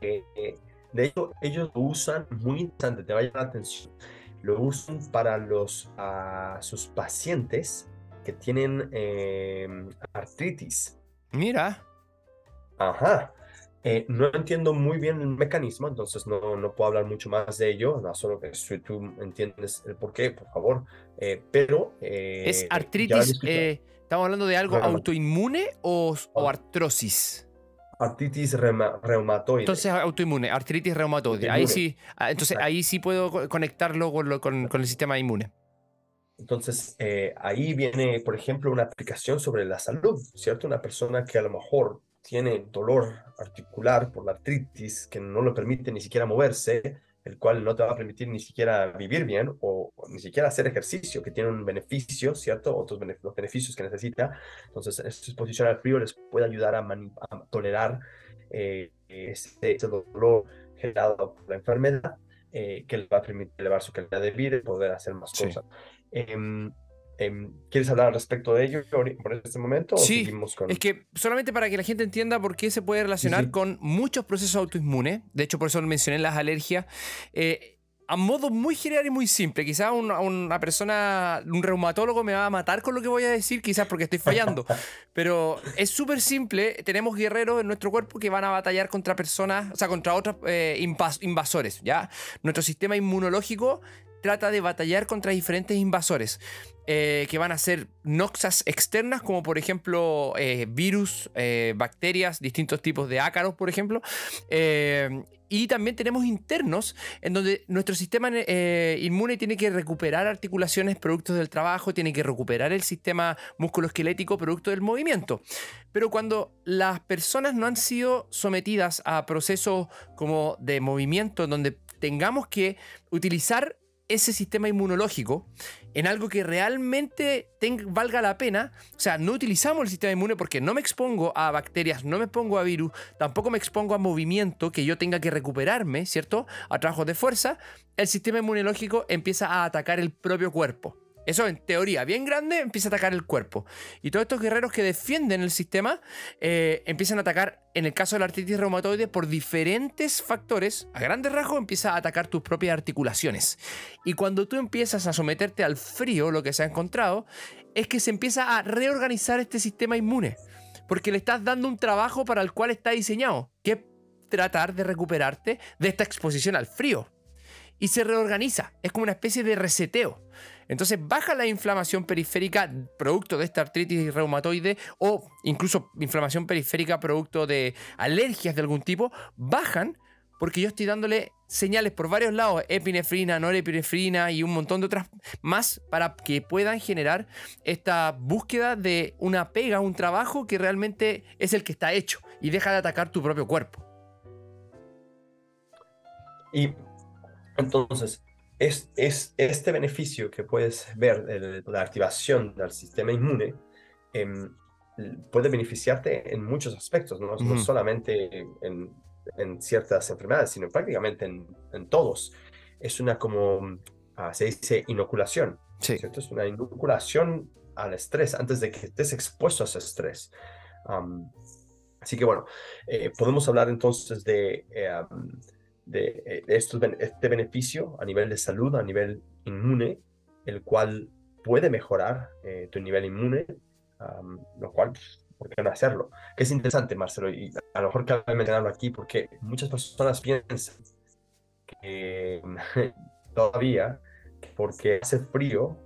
eh, eh, de hecho, ellos lo usan muy interesante, te va a llamar la atención. Lo usan para los, a sus pacientes que tienen em, artritis. Mira, Ajá. Eh, no entiendo muy bien el mecanismo, entonces no, no puedo hablar mucho más de ello, no solo que si tú entiendes el por qué, por favor. Eh, pero... eh, ¿es había artritis? eh, ¿Estamos hablando de algo autoinmune o, o artrosis? Artritis reuma- reumatoide. Entonces, autoinmune, artritis reumatoide. Ahí sí, ah, entonces ahí sí puedo co- conectarlo con, lo- con- con el sistema inmune. Entonces, eh, ahí viene, por ejemplo, una aplicación sobre la salud, ¿cierto? Una persona que a lo mejor tiene dolor articular por la artritis, que no le permite ni siquiera moverse, el cual no te va a permitir ni siquiera vivir bien o ni siquiera hacer ejercicio, que tiene un beneficio, ¿cierto? Otros los beneficios que necesita. Entonces, esta exposición al frío les puede ayudar a, tolerar eh, ese, ese dolor generado por la enfermedad, eh, que les va a permitir elevar su calidad de vida y poder hacer más Sí. cosas. Em, em, ¿Quieres hablar al respecto de ello por este momento? o Sí, seguimos con... Es que solamente para que la gente entienda por qué se puede relacionar sí. con muchos procesos autoinmunes, de hecho por eso mencioné las alergias, eh, a modo muy general y muy simple, quizás una, una persona, un reumatólogo me va a matar con lo que voy a decir, quizás porque estoy fallando, pero es súper simple, tenemos guerreros en nuestro cuerpo que van a batallar contra personas, o sea, contra otros eh, invas- invasores, ¿ya? Nuestro sistema inmunológico trata de batallar contra diferentes invasores eh, que van a ser noxas externas, como por ejemplo eh, virus, eh, bacterias, distintos tipos de ácaros, por ejemplo. Y también tenemos internos, en donde nuestro sistema inmune tiene que recuperar articulaciones producto del trabajo, tiene que recuperar el sistema musculoesquelético producto del movimiento. Pero cuando las personas no han sido sometidas a procesos como de movimiento, en donde tengamos que utilizar ese sistema inmunológico en algo que realmente valga la pena. O sea, no utilizamos el sistema inmune porque no me expongo a bacterias, no me expongo a virus, tampoco me expongo a movimiento que yo tenga que recuperarme, ¿cierto? A trabajos de fuerza. El sistema inmunológico empieza a atacar el propio cuerpo. Eso en teoría, bien grande, empieza a atacar el cuerpo. Y todos estos guerreros que defienden el sistema eh, empiezan a atacar, en el caso de la artritis reumatoide, por diferentes factores. A grandes rasgos empieza a atacar tus propias articulaciones. Y cuando tú empiezas a someterte al frío, lo que se ha encontrado, es que se empieza a reorganizar este sistema inmune. Porque le estás dando un trabajo para el cual está diseñado, que es tratar de recuperarte de esta exposición al frío. Y se reorganiza, es como una especie de reseteo. Entonces baja la inflamación periférica producto de esta artritis reumatoide o incluso inflamación periférica producto de alergias de algún tipo, bajan porque yo estoy dándole señales por varios lados, epinefrina, norepinefrina y un montón de otras más para que puedan generar esta búsqueda de una pega, un trabajo que realmente es el que está hecho y deja de atacar tu propio cuerpo. Y entonces, es, es este beneficio que puedes ver de la activación del sistema inmune em, puede beneficiarte en muchos aspectos, no, no solamente en, en ciertas enfermedades, sino prácticamente en, en todos. Es una como, ah, se dice inoculación, Sí. ¿cierto? Es una inoculación al estrés antes de que estés expuesto a ese estrés. Am, así que bueno, eh, podemos hablar entonces de, eh, am, de, eh, este beneficio a nivel de salud, a nivel inmune, el cual puede mejorar eh, tu nivel inmune, lo cual, pues, ¿por qué no hacerlo? Que es interesante, Marcelo, y a lo mejor cabe mencionarlo aquí porque muchas personas piensan que todavía, que porque hace frío,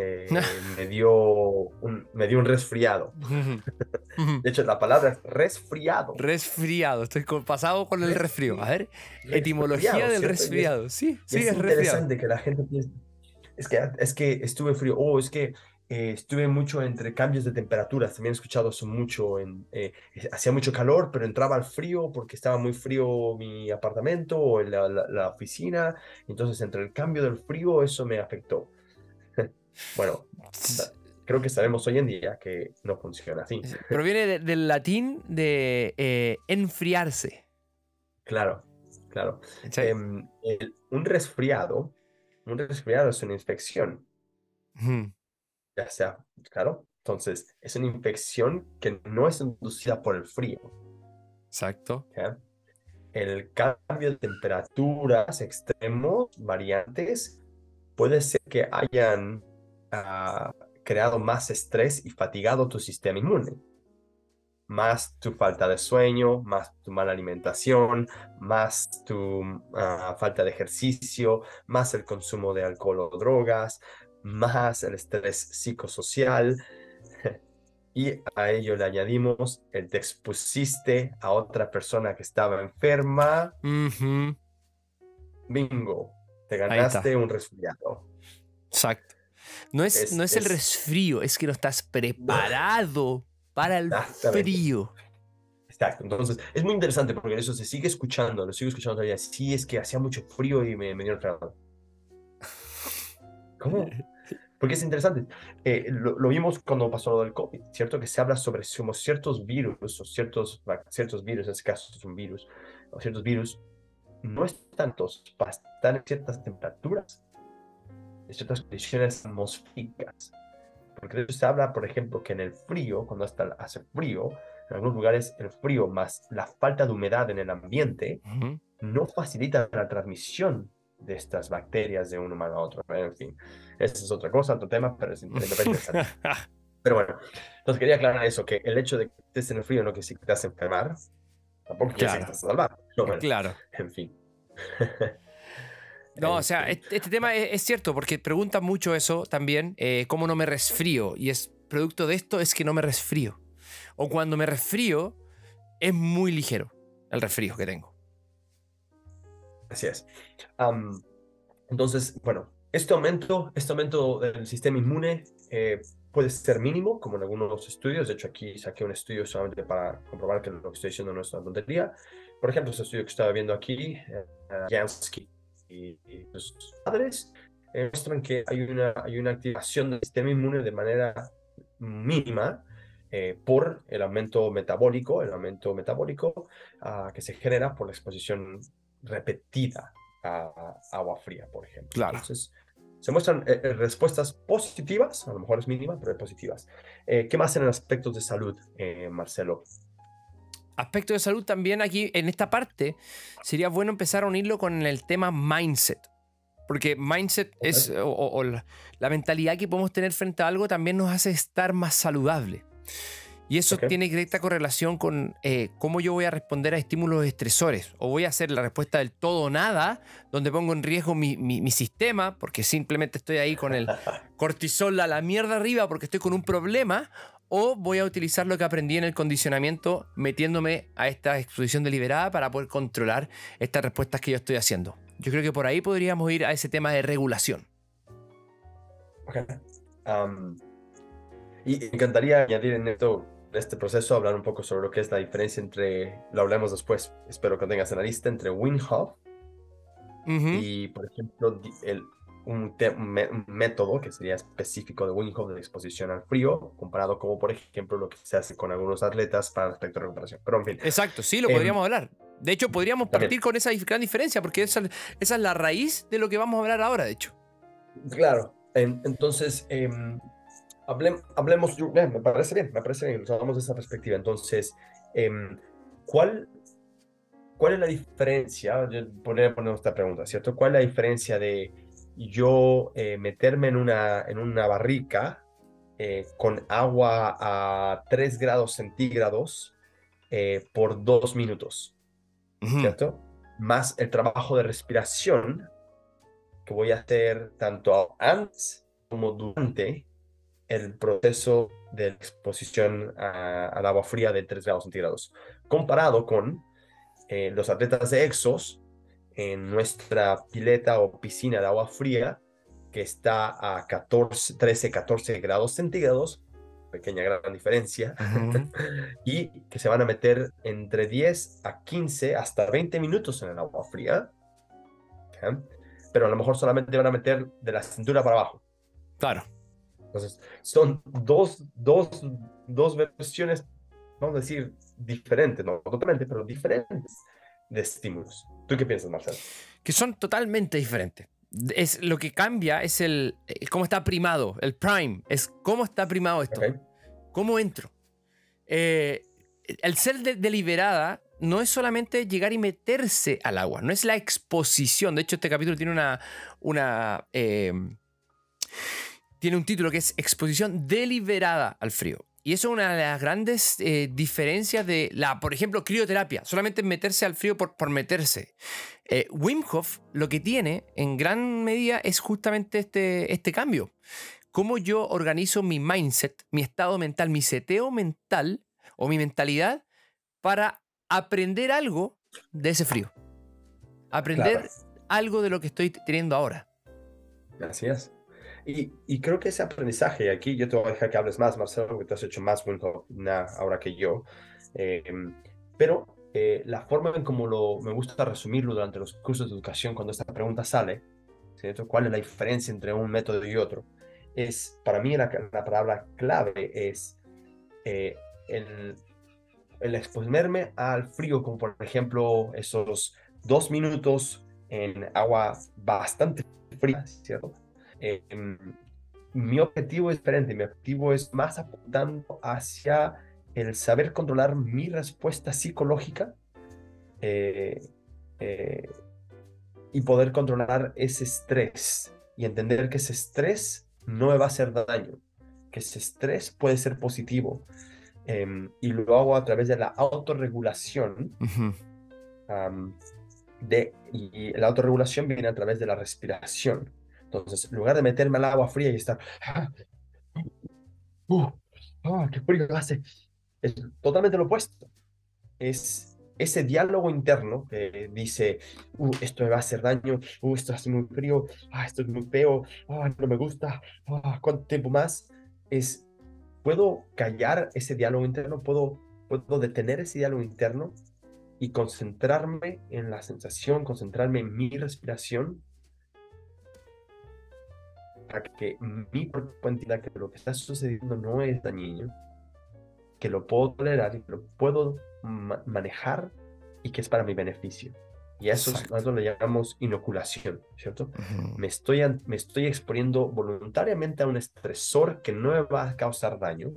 eh, me, dio un, me dio un resfriado. De hecho, la palabra es resfriado. resfriado, estoy con- pasado con el resfrío. A ver, etimología Resfriado, del ¿cierto? Y es- resfriado. Sí, sí, es es resfriado. interesante que la gente piense, es que, es que estuve frío, o es que eh, estuve mucho entre cambios de temperaturas, también he escuchado eso mucho, en, eh, hacía mucho calor, pero entraba al frío porque estaba muy frío mi apartamento o la, la- la oficina, entonces entre el cambio del frío eso me afectó. Bueno, creo que sabemos hoy en día que no funciona así. Proviene de- del latín de eh, enfriarse. Claro, claro. Em, el- un resfriado, un resfriado es una infección. Ya sea, claro. Entonces, es una infección que no es inducida por el frío. Exacto. ¿ya? El cambio de temperaturas extremos, variantes, puede ser que hayan ah, creado más estrés y fatigado tu sistema inmune. Más tu falta de sueño, más tu mala alimentación, más tu ah, falta de ejercicio, más el consumo de alcohol o drogas, más el estrés psicosocial. Y a ello le añadimos el te expusiste a otra persona que estaba enferma. Ujú. Bingo, te ganaste un resfriado. Exacto. No es, Es- no es el es- resfrío, es que no estás preparado para el frío. Exacto, entonces es muy interesante porque eso se sigue escuchando, lo sigo escuchando todavía. Sí, es que hacía mucho frío y me, me dio el resfriado. ¿Cómo? Porque es interesante. Eh, lo, lo vimos cuando pasó lo del COVID, ¿cierto? Que se habla sobre como ciertos virus o ciertos, ciertos virus, en este caso es un virus, o ciertos virus, no están todos, están en ciertas temperaturas, en ciertas condiciones atmosféricas. Porque de se habla, por ejemplo, que en el frío, cuando hasta hace frío, en algunos lugares el frío más la falta de humedad en el ambiente Ujú. no facilita la transmisión de estas bacterias de un humano a otro. En fin, esa es otra cosa, otro tema, pero es interesante. Pero bueno, entonces quería aclarar eso, que el hecho de que estés en el frío no quiere decir que te vas a enfermar, tampoco quiere decir Claro. que estás salvado. No, bueno, claro. en fin. No, o sea, Este, este, este tema es, es cierto, porque preguntan mucho eso también, eh, cómo no me resfrío. Y es producto de esto es que no me resfrío. O cuando me resfrío, es muy ligero el resfrío que tengo. Así es. Am, entonces, bueno, este aumento, este aumento del sistema inmune eh, puede ser mínimo, como en algunos estudios. De hecho, aquí saqué un estudio solamente para comprobar que lo que estoy diciendo no es una tontería. Por ejemplo, este estudio que estaba viendo aquí, eh, Jansky y, y sus padres, eh, muestran que hay una, hay una activación del sistema inmune de manera mínima eh, por el aumento metabólico, el aumento metabólico ah, que se genera por la exposición repetida a, a agua fría, por ejemplo. Claro. Entonces, se muestran eh, eh, respuestas positivas, a lo mejor es mínima, pero positivas. ¿Qué más en aspectos de salud, eh, Marcelo? Aspecto de salud también aquí, en esta parte, sería bueno empezar a unirlo con el tema mindset. Porque mindset es, o, la, la mentalidad que podemos tener frente a algo también nos hace estar más saludable. Y eso tiene directa correlación con eh, cómo yo voy a responder a estímulos estresores. O voy a hacer la respuesta del todo o nada, donde pongo en riesgo mi, mi- mi sistema, porque simplemente estoy ahí con el cortisol a la mierda arriba porque estoy con un problema. O voy a utilizar lo que aprendí en el condicionamiento metiéndome a esta exposición deliberada para poder controlar estas respuestas que yo estoy haciendo. Yo creo que por ahí podríamos ir a ese tema de regulación. Ok. Y me encantaría añadir en esto, en este proceso, hablar un poco sobre lo que es la diferencia entre, lo hablemos después, espero que tengas en la lista, entre WinHub Ujú. y, por ejemplo, el, un, método que sería específico de WinHub de exposición al frío, comparado como, por ejemplo, lo que se hace con algunos atletas para el aspecto de recuperación. Pero, en fin, Exacto, sí, lo Em, podríamos hablar. De hecho, podríamos también. partir con esa gran diferencia, porque esa, esa es la raíz de lo que vamos a hablar ahora, de hecho. Claro, en- entonces em, hablem- hablemos, bien, me parece bien, me parece bien, hablamos de esa perspectiva. Entonces, em, ¿cuál, ¿cuál es la diferencia? Yo podría poner esta pregunta, ¿cierto? ¿Cuál es la diferencia de yo eh, meterme en una, en una barrica eh, con agua a 3 grados centígrados eh, por dos minutos? ¿cierto? Más el trabajo de respiración que voy a hacer tanto antes como durante el proceso de exposición a- al agua fría de 3 grados centígrados, comparado con eh, los atletas de Exos en nuestra pileta o piscina de agua fría que está a 14, 13, 14 grados centígrados, pequeña gran diferencia, Ujú. y que se van a meter entre 10 a 15 hasta 20 minutos en el agua fría. ¿ok? Pero a lo mejor solamente van a meter de la cintura para abajo. Claro. Entonces, son dos, dos, dos versiones, vamos a decir, diferentes, no totalmente, pero diferentes de estímulos. ¿Tú qué piensas, Marcelo? que son totalmente diferentes. Es, lo que cambia es el, el cómo está primado, el prime, es cómo está primado esto, cómo entro. Eh, el ser de- deliberada no es solamente llegar y meterse al agua, no es la exposición. De hecho, este capítulo tiene una, una eh, tiene un título que es exposición deliberada al frío. Y eso es una de las grandes eh, diferencias de la, por ejemplo, crioterapia. Solamente meterse al frío por, por meterse. Eh, Wim Hof lo que tiene en gran medida es justamente este, este cambio. Cómo yo organizo mi mindset, mi estado mental, mi seteo mental o mi mentalidad para aprender algo de ese frío. Aprender Claro. algo de lo que estoy teniendo ahora. Es. Y, y creo que ese aprendizaje, aquí yo te voy a dejar que hables más, Marcelo, porque tú has hecho más Winhof na- ahora que yo, eh, pero eh, la forma en como lo, me gusta resumirlo durante los cursos de educación cuando esta pregunta sale, ¿cierto? ¿Cuál es la diferencia entre un método y otro? Es, para mí la, la palabra clave es eh, el, el exponerme al frío, como por ejemplo esos dos minutos en agua bastante fría, ¿cierto? Eh, mi objetivo es diferente, mi objetivo es más apuntando hacia el saber controlar mi respuesta psicológica eh, eh, y poder controlar ese estrés y entender que ese estrés no me va a hacer daño, que ese estrés puede ser positivo. Em, y lo hago a través de la autorregulación. de, y la autorregulación viene a través de la respiración. Entonces, en lugar de meterme al agua fría y estar, ah, qué frío hace, es totalmente lo opuesto. Es ese diálogo interno que dice, uh, esto me va a hacer daño, uh, esto hace muy frío, ah, esto es muy feo, ah, no me gusta, ah, cuánto tiempo más. Es, puedo callar ese diálogo interno, puedo, puedo detener ese diálogo interno y concentrarme en la sensación, concentrarme en mi respiración para que mi cuerpo entienda que lo que está sucediendo no es dañino, que lo puedo tolerar y que lo puedo manejar y que es para mi beneficio. Y eso es, nosotros lo llamamos inoculación, ¿cierto? me, estoy, me estoy exponiendo voluntariamente a un estresor que no me va a causar daño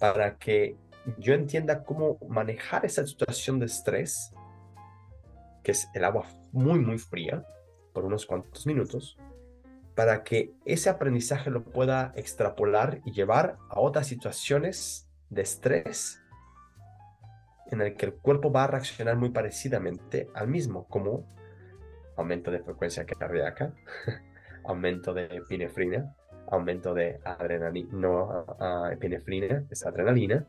para que yo entienda cómo manejar esa situación de estrés, que es el agua muy, muy fría, por unos cuantos minutos, para que ese aprendizaje lo pueda extrapolar y llevar a otras situaciones de estrés en el que el cuerpo va a reaccionar muy parecidamente al mismo, como aumento de frecuencia cardíaca, aumento de epinefrina, aumento de adrenalina, no epinefrina, es adrenalina,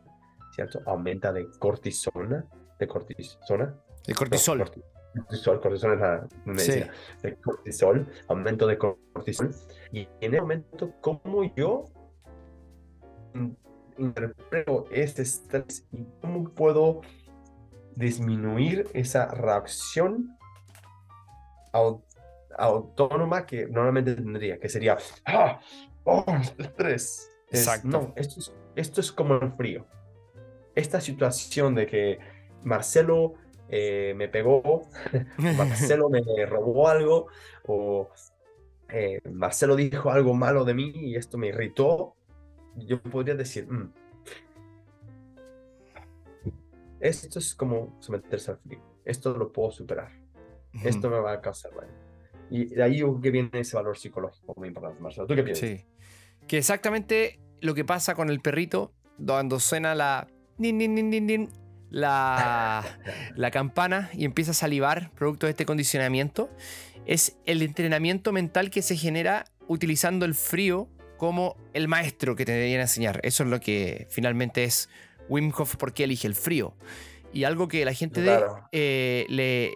¿cierto? Aumenta de cortisona, de cortisona. De cortisol cortisol, cortisol es la medicina, de cortisol, aumento de cortisol, y en ese momento, ¿cómo yo interpreto este estrés y cómo puedo disminuir esa reacción autónoma que normalmente tendría, que sería, ¡ah! ¡Oh, estrés! Exacto. no, esto es, esto es como el frío. Esta situación de que Marcelo eh, me pegó, Marcelo me robó algo, o eh, Marcelo dijo algo malo de mí y esto me irritó, yo podría decir, mm, esto es como someterse al frío, esto lo puedo superar, esto me va a causar daño. Y de ahí que viene ese valor psicológico muy importante, Marcelo. ¿Tú qué piensas? Sí. Que exactamente lo que pasa con el perrito cuando suena la la, la campana y empieza a salivar producto de este condicionamiento, es el entrenamiento mental que se genera utilizando el frío como el maestro que te deberían enseñar. Eso es lo que finalmente es Wim Hof porque elige el frío. Y algo que la gente de, eh, le,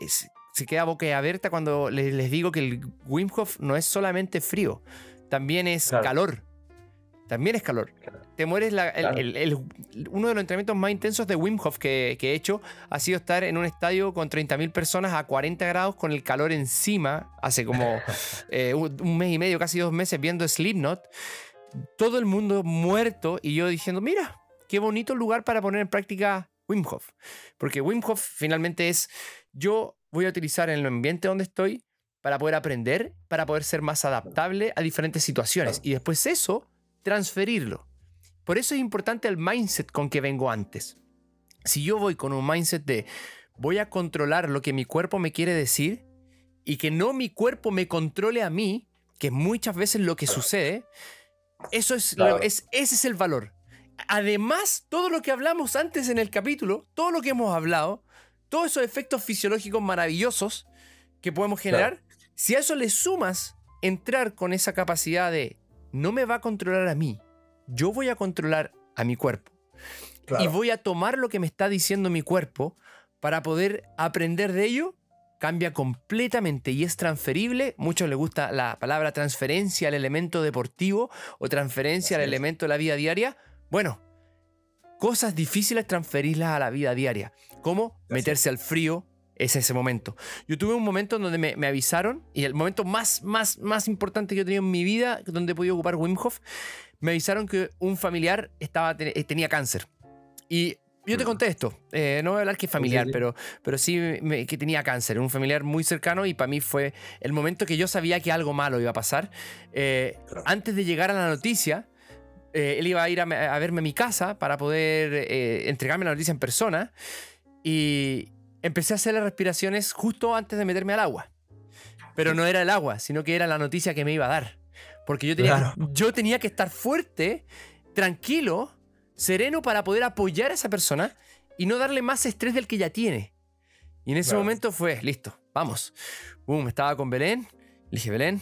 se queda boca abierta cuando les, digo que el Wim Hof no es solamente frío, también es calor. También es calor. Te mueres. uno de los entrenamientos más intensos de Wim Hof que, he hecho ha sido estar en un estadio con 30.000 personas a 40 grados con el calor encima, hace como eh, un mes y medio, casi dos meses, viendo Slipknot. Todo el mundo muerto y yo diciendo, mira, qué bonito lugar para poner en práctica Wim Hof. Porque Wim Hof finalmente es, yo voy a utilizar en el ambiente donde estoy para poder aprender, para poder ser más adaptable a diferentes situaciones. Y después eso transferirlo. Por eso es importante el mindset con que vengo antes. Si yo voy con un mindset de voy a controlar lo que mi cuerpo me quiere decir y que no mi cuerpo me controle a mí, que muchas veces lo que sucede, eso es, es ese es el valor. Además, todo lo que hablamos antes en el capítulo, todo lo que hemos hablado, todos esos efectos fisiológicos maravillosos que podemos generar, si a eso le sumas entrar con esa capacidad de no me va a controlar a mí. Yo voy a controlar a mi cuerpo. Y voy a tomar lo que me está diciendo mi cuerpo para poder aprender de ello. Cambia completamente y es transferible. Muchos les gusta la palabra transferencia al elemento deportivo o transferencia al elemento de la vida diaria. Bueno, cosas difíciles transferirlas a la vida diaria. Como meterse al frío, es ese momento. Yo tuve un momento en donde me, me avisaron, y el momento más, más, más importante que yo he tenido en mi vida, donde he podido ocupar Wim Hof, me avisaron que un familiar estaba, eh, tenía cáncer. Y yo te conté esto, eh, no voy a hablar que es familiar, sí. Pero, pero sí me- que tenía cáncer, un familiar muy cercano y para mí fue el momento que yo sabía que algo malo iba a pasar. Eh, Claro. Antes de llegar a la noticia, eh, él iba a ir a, me- a verme a mi casa para poder entregarme la noticia en persona y empecé a hacer las respiraciones justo antes de meterme al agua. Pero no era el agua, sino que era la noticia que me iba a dar. Porque yo tenía, Claro. yo tenía que estar fuerte, tranquilo, sereno para poder apoyar a esa persona y no darle más estrés del que ya tiene. Y en ese Claro. momento fue, listo, vamos. Boom, estaba con Belén. Le dije, Belén,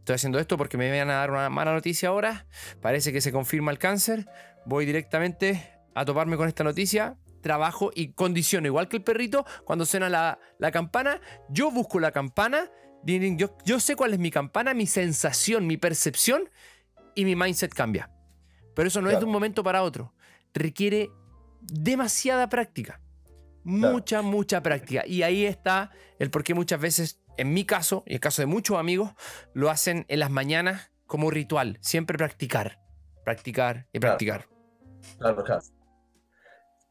estoy haciendo esto porque me van a dar una mala noticia ahora. Parece que se confirma el cáncer. Voy directamente a toparme con esta noticia. Trabajo y condiciono, igual que el perrito, cuando suena la, la campana, yo busco la campana. Yo, yo sé cuál es mi campana, mi sensación, mi percepción y mi mindset cambia. Pero eso no es de un momento para otro. Requiere demasiada práctica. Mucha, mucha práctica. Y ahí está el por qué muchas veces, en mi caso, y en el caso de muchos amigos, lo hacen en las mañanas como ritual. Siempre practicar, practicar y practicar. Claro, claro.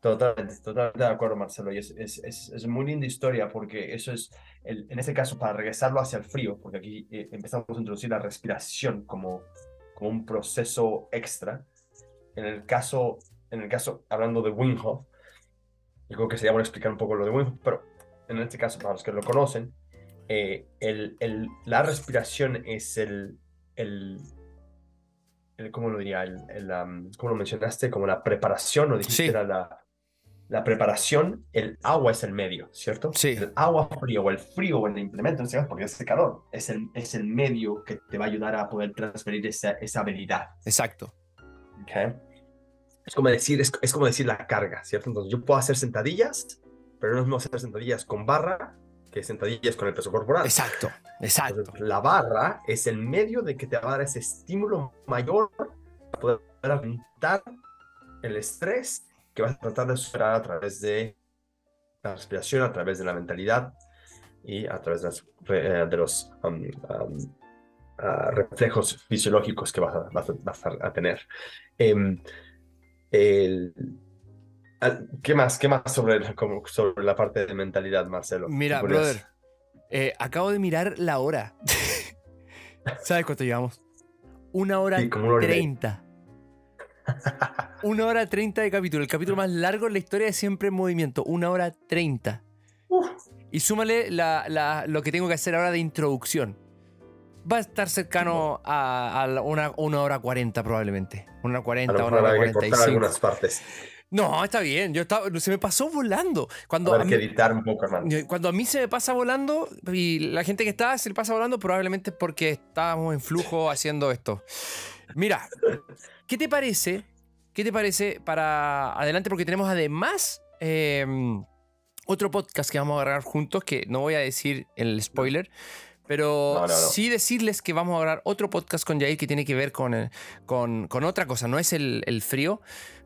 Totalmente, totalmente de acuerdo, Marcelo. Y es, es, es, es muy linda historia porque eso es, el, en ese caso, para regresarlo hacia el frío, porque aquí eh, empezamos a introducir la respiración como, como un proceso extra. En el caso, en el caso, hablando de Wim Hof, yo creo que sería bueno explicar un poco lo de Wim Hof, pero en este caso, para los que lo conocen, eh, el, el, la respiración es el, el, el, ¿cómo lo diría? El, el, am, ¿Cómo lo mencionaste? Como la preparación, o dijiste Sí. era la, la preparación, el agua es el medio, ¿cierto? Sí. El agua frío o el frío o el implemento, en este porque es el calor, es el, es el medio que te va a ayudar a poder transferir esa, esa habilidad. Exacto. ¿ok? Es como decir, es, es como decir la carga, ¿cierto? Entonces yo puedo hacer sentadillas, pero no es mismo hacer sentadillas con barra que sentadillas con el peso corporal. Exacto. Exacto. Entonces, la barra es el medio de que te va a dar ese estímulo mayor para poder aumentar el estrés que vas a tratar de superar a través de la respiración, a través de la mentalidad y a través de, las eh, de los um, um, ah, reflejos fisiológicos que vas a, vas a- vas a- a tener. Em, el- ¿Qué más? ¿Qué más sobre, como sobre la parte de mentalidad, Marcelo? Mira, ¿Podrías- brother, eh, acabo de mirar la hora. ¿Sabes cuánto llevamos? Una hora Sí, como una hora treinta. De capítulo. El capítulo más largo en la historia de Siempre en Movimiento. Una hora treinta. Y súmale la- la- lo que tengo que hacer ahora de introducción. Va a estar cercano a, a una, una hora cuarenta probablemente. Una hora cuarenta, una hora que cuarenta y cinco. algunas partes. No, está bien. Yo estaba, se me pasó volando. Cuando Habrá a que mí- editar un poco, hermano. Cuando a mí se me pasa volando y la gente que está se le pasa volando, probablemente porque estábamos en flujo haciendo esto. Mira, ¿qué te parece? ¿Qué te parece para adelante? Porque tenemos además eh, otro podcast que vamos a grabar juntos, que no voy a decir el spoiler, pero No, no, no. sí decirles que vamos a grabar otro podcast con Jair que tiene que ver con, con, con otra cosa, no es el, el frío.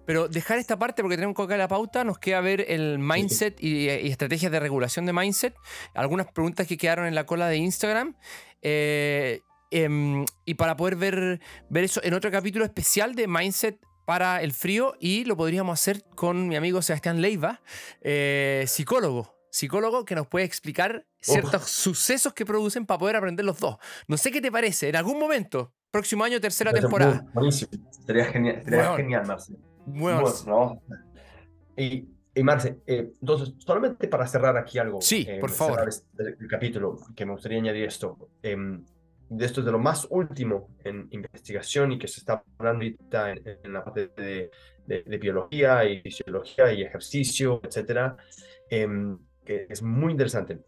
Pero dejar esta parte porque tenemos que colocar la pauta, nos queda ver el mindset y, y estrategias de regulación de mindset, algunas preguntas que quedaron en la cola de Instagram. eh, em, y para poder ver, ver eso en otro capítulo especial de mindset para el frío y lo podríamos hacer con mi amigo Sebastián Leiva, eh, psicólogo. Psicólogo que nos puede explicar ciertos sucesos que producen para poder aprender los dos. No sé qué te parece, en algún momento, próximo año, tercera Parece temporada. Buenísimo. Sería genial, sería Weón. genial, Marce. Bueno, Bueno, ¿no? Y, y Marce, eh, entonces, solamente para cerrar aquí algo. Sí, eh, por favor. este- el capítulo, que me gustaría añadir esto. De esto es de lo más último en investigación y que se está hablando ahorita en, en la parte de, de- de biología y fisiología y ejercicio, etcétera, em, que es muy interesante.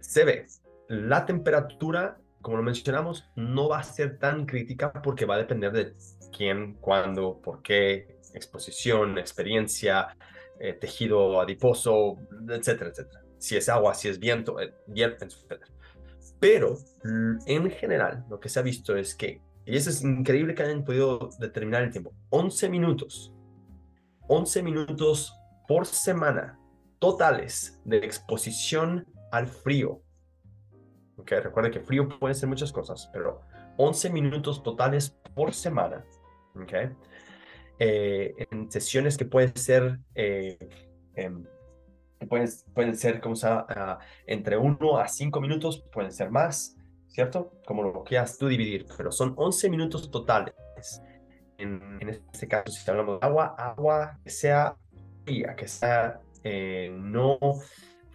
Se ve, la temperatura, como lo mencionamos, no va a ser tan crítica porque va a depender de quién, cuándo, por qué, exposición, experiencia, eh, tejido adiposo, etcétera, etcétera. Si es agua, si es viento, eh, etcétera. Pero l- en general, lo que se ha visto es que, y eso es increíble que hayan podido determinar el tiempo, 11 minutos, 11 minutos por semana totales de exposición al frío. Okay, recuerda que frío puede ser muchas cosas, pero 11 minutos totales por semana. Okay, eh, en sesiones que pueden ser, eh, em, pueden, pueden ser como sea, uh, entre 1 a 5 minutos, pueden ser más, ¿cierto? Como lo quieras tú dividir, pero son 11 minutos totales. En, en este caso, si hablamos de agua, agua que sea fría, que sea eh, no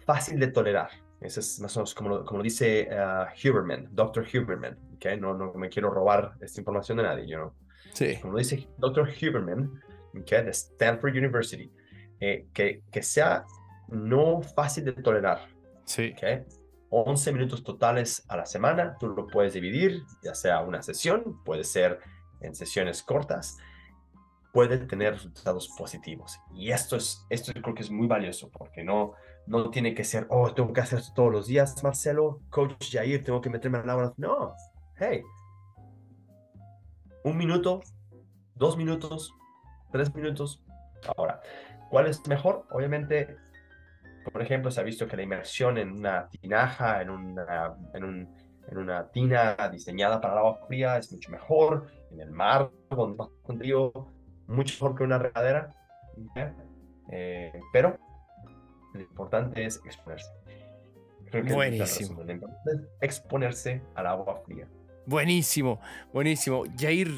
fácil de tolerar. Eso es más o menos como lo, como lo dice uh, Huberman, Dr. Huberman. ¿okay? No, no me quiero robar esta información de nadie, yo no. Sí. Como lo dice Dr. Huberman, ¿okay? de Stanford University, eh, que, que sea no fácil de tolerar. Sí. ¿okay? 11 minutos totales a la semana, tú lo puedes dividir, ya sea una sesión, puede ser en sesiones cortas, puede tener resultados positivos. Y esto es, esto creo que es muy valioso porque no, no tiene que ser, oh, tengo que hacer esto todos los días, Marcelo, coach Jair, tengo que meterme al agua. No, hey, un minuto, dos minutos, tres minutos. Ahora, ¿cuál es mejor? Obviamente, por ejemplo, se ha visto que la inmersión en una tinaja, en una, en un, en una tina diseñada para el agua fría es mucho mejor. En el mar, donde más frío, mucho mejor que una regadera. Eh, pero lo importante es exponerse. Creo que buenísimo. Es exponerse al agua fría. Buenísimo, buenísimo. Jair,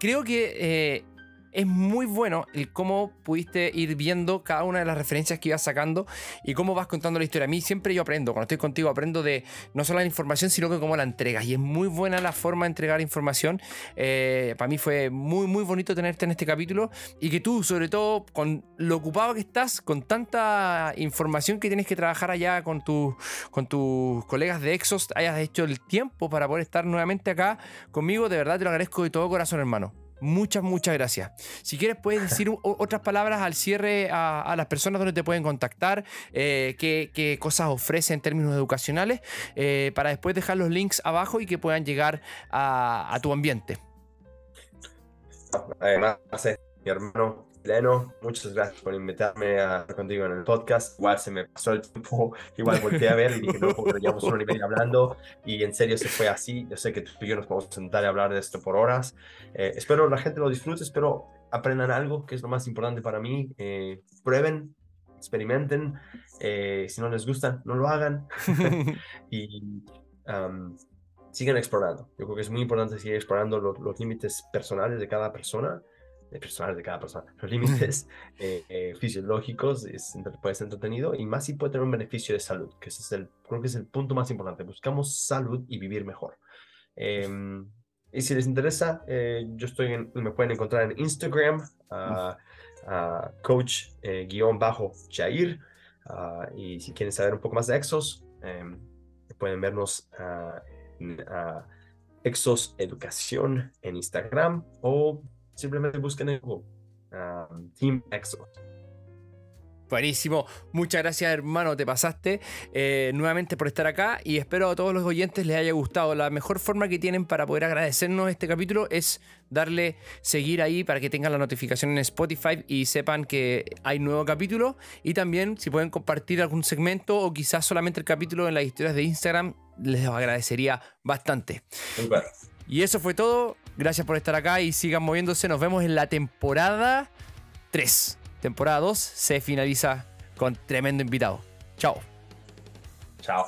creo que eh, es muy bueno el cómo pudiste ir viendo cada una de las referencias que ibas sacando y cómo vas contando la historia. A mí siempre yo aprendo, cuando estoy contigo aprendo de no solo la información, sino que cómo la entregas. Y es muy buena la forma de entregar información. Eh, para mí fue muy, muy bonito tenerte en este capítulo y que tú, sobre todo, con lo ocupado que estás, con tanta información que tienes que trabajar allá con, tu, con tus colegas de Exos, hayas hecho el tiempo para poder estar nuevamente acá conmigo. De verdad te lo agradezco de todo corazón, hermano. Muchas, muchas gracias. Si quieres, puedes decir otras palabras al cierre a, las personas donde te pueden contactar, eh, qué, cosas ofrece en términos educacionales, eh, para después dejar los links abajo y que puedan llegar a, tu ambiente. Además, mi hermano Leno, muchas gracias por invitarme a estar contigo en el podcast. Igual se me pasó el tiempo, igual volteé a ver y dije, no, porque llevamos una hora y media hablando y en serio se fue así. Yo sé que tú y yo nos podemos sentar y hablar de esto por horas. Eh, espero la gente lo disfrute, espero aprendan algo, que es lo más importante para mí. Eh, prueben, experimenten. Eh, si no les gusta, no lo hagan. y um, sigan explorando. Yo creo que es muy importante seguir explorando los, los límites personales de cada persona personales de cada persona. Los límites eh, eh, fisiológicos es, puede ser entretenido y más si puede tener un beneficio de salud, que ese es el, creo que es el punto más importante. Buscamos salud y vivir mejor. Em, y si les interesa, eh, yo estoy en, me pueden encontrar en Instagram, uh, coach-jair. y si quieren saber un poco más de Exos, em, pueden vernos en Exos Educación en Instagram o simplemente busquen en Google um, Team EXO. Buenísimo, muchas gracias hermano, te pasaste eh, nuevamente por estar acá y espero a todos los oyentes les haya gustado. La mejor forma que tienen para poder agradecernos este capítulo es darle seguir ahí para que tengan la notificación en Spotify y sepan que hay nuevo capítulo y también si pueden compartir algún segmento o quizás solamente el capítulo en las historias de Instagram, les agradecería bastante. Y eso fue todo. Gracias por estar acá y sigan moviéndose. Nos vemos en la temporada 3. Temporada 2 se finaliza con tremendo invitado. Chao. Chao.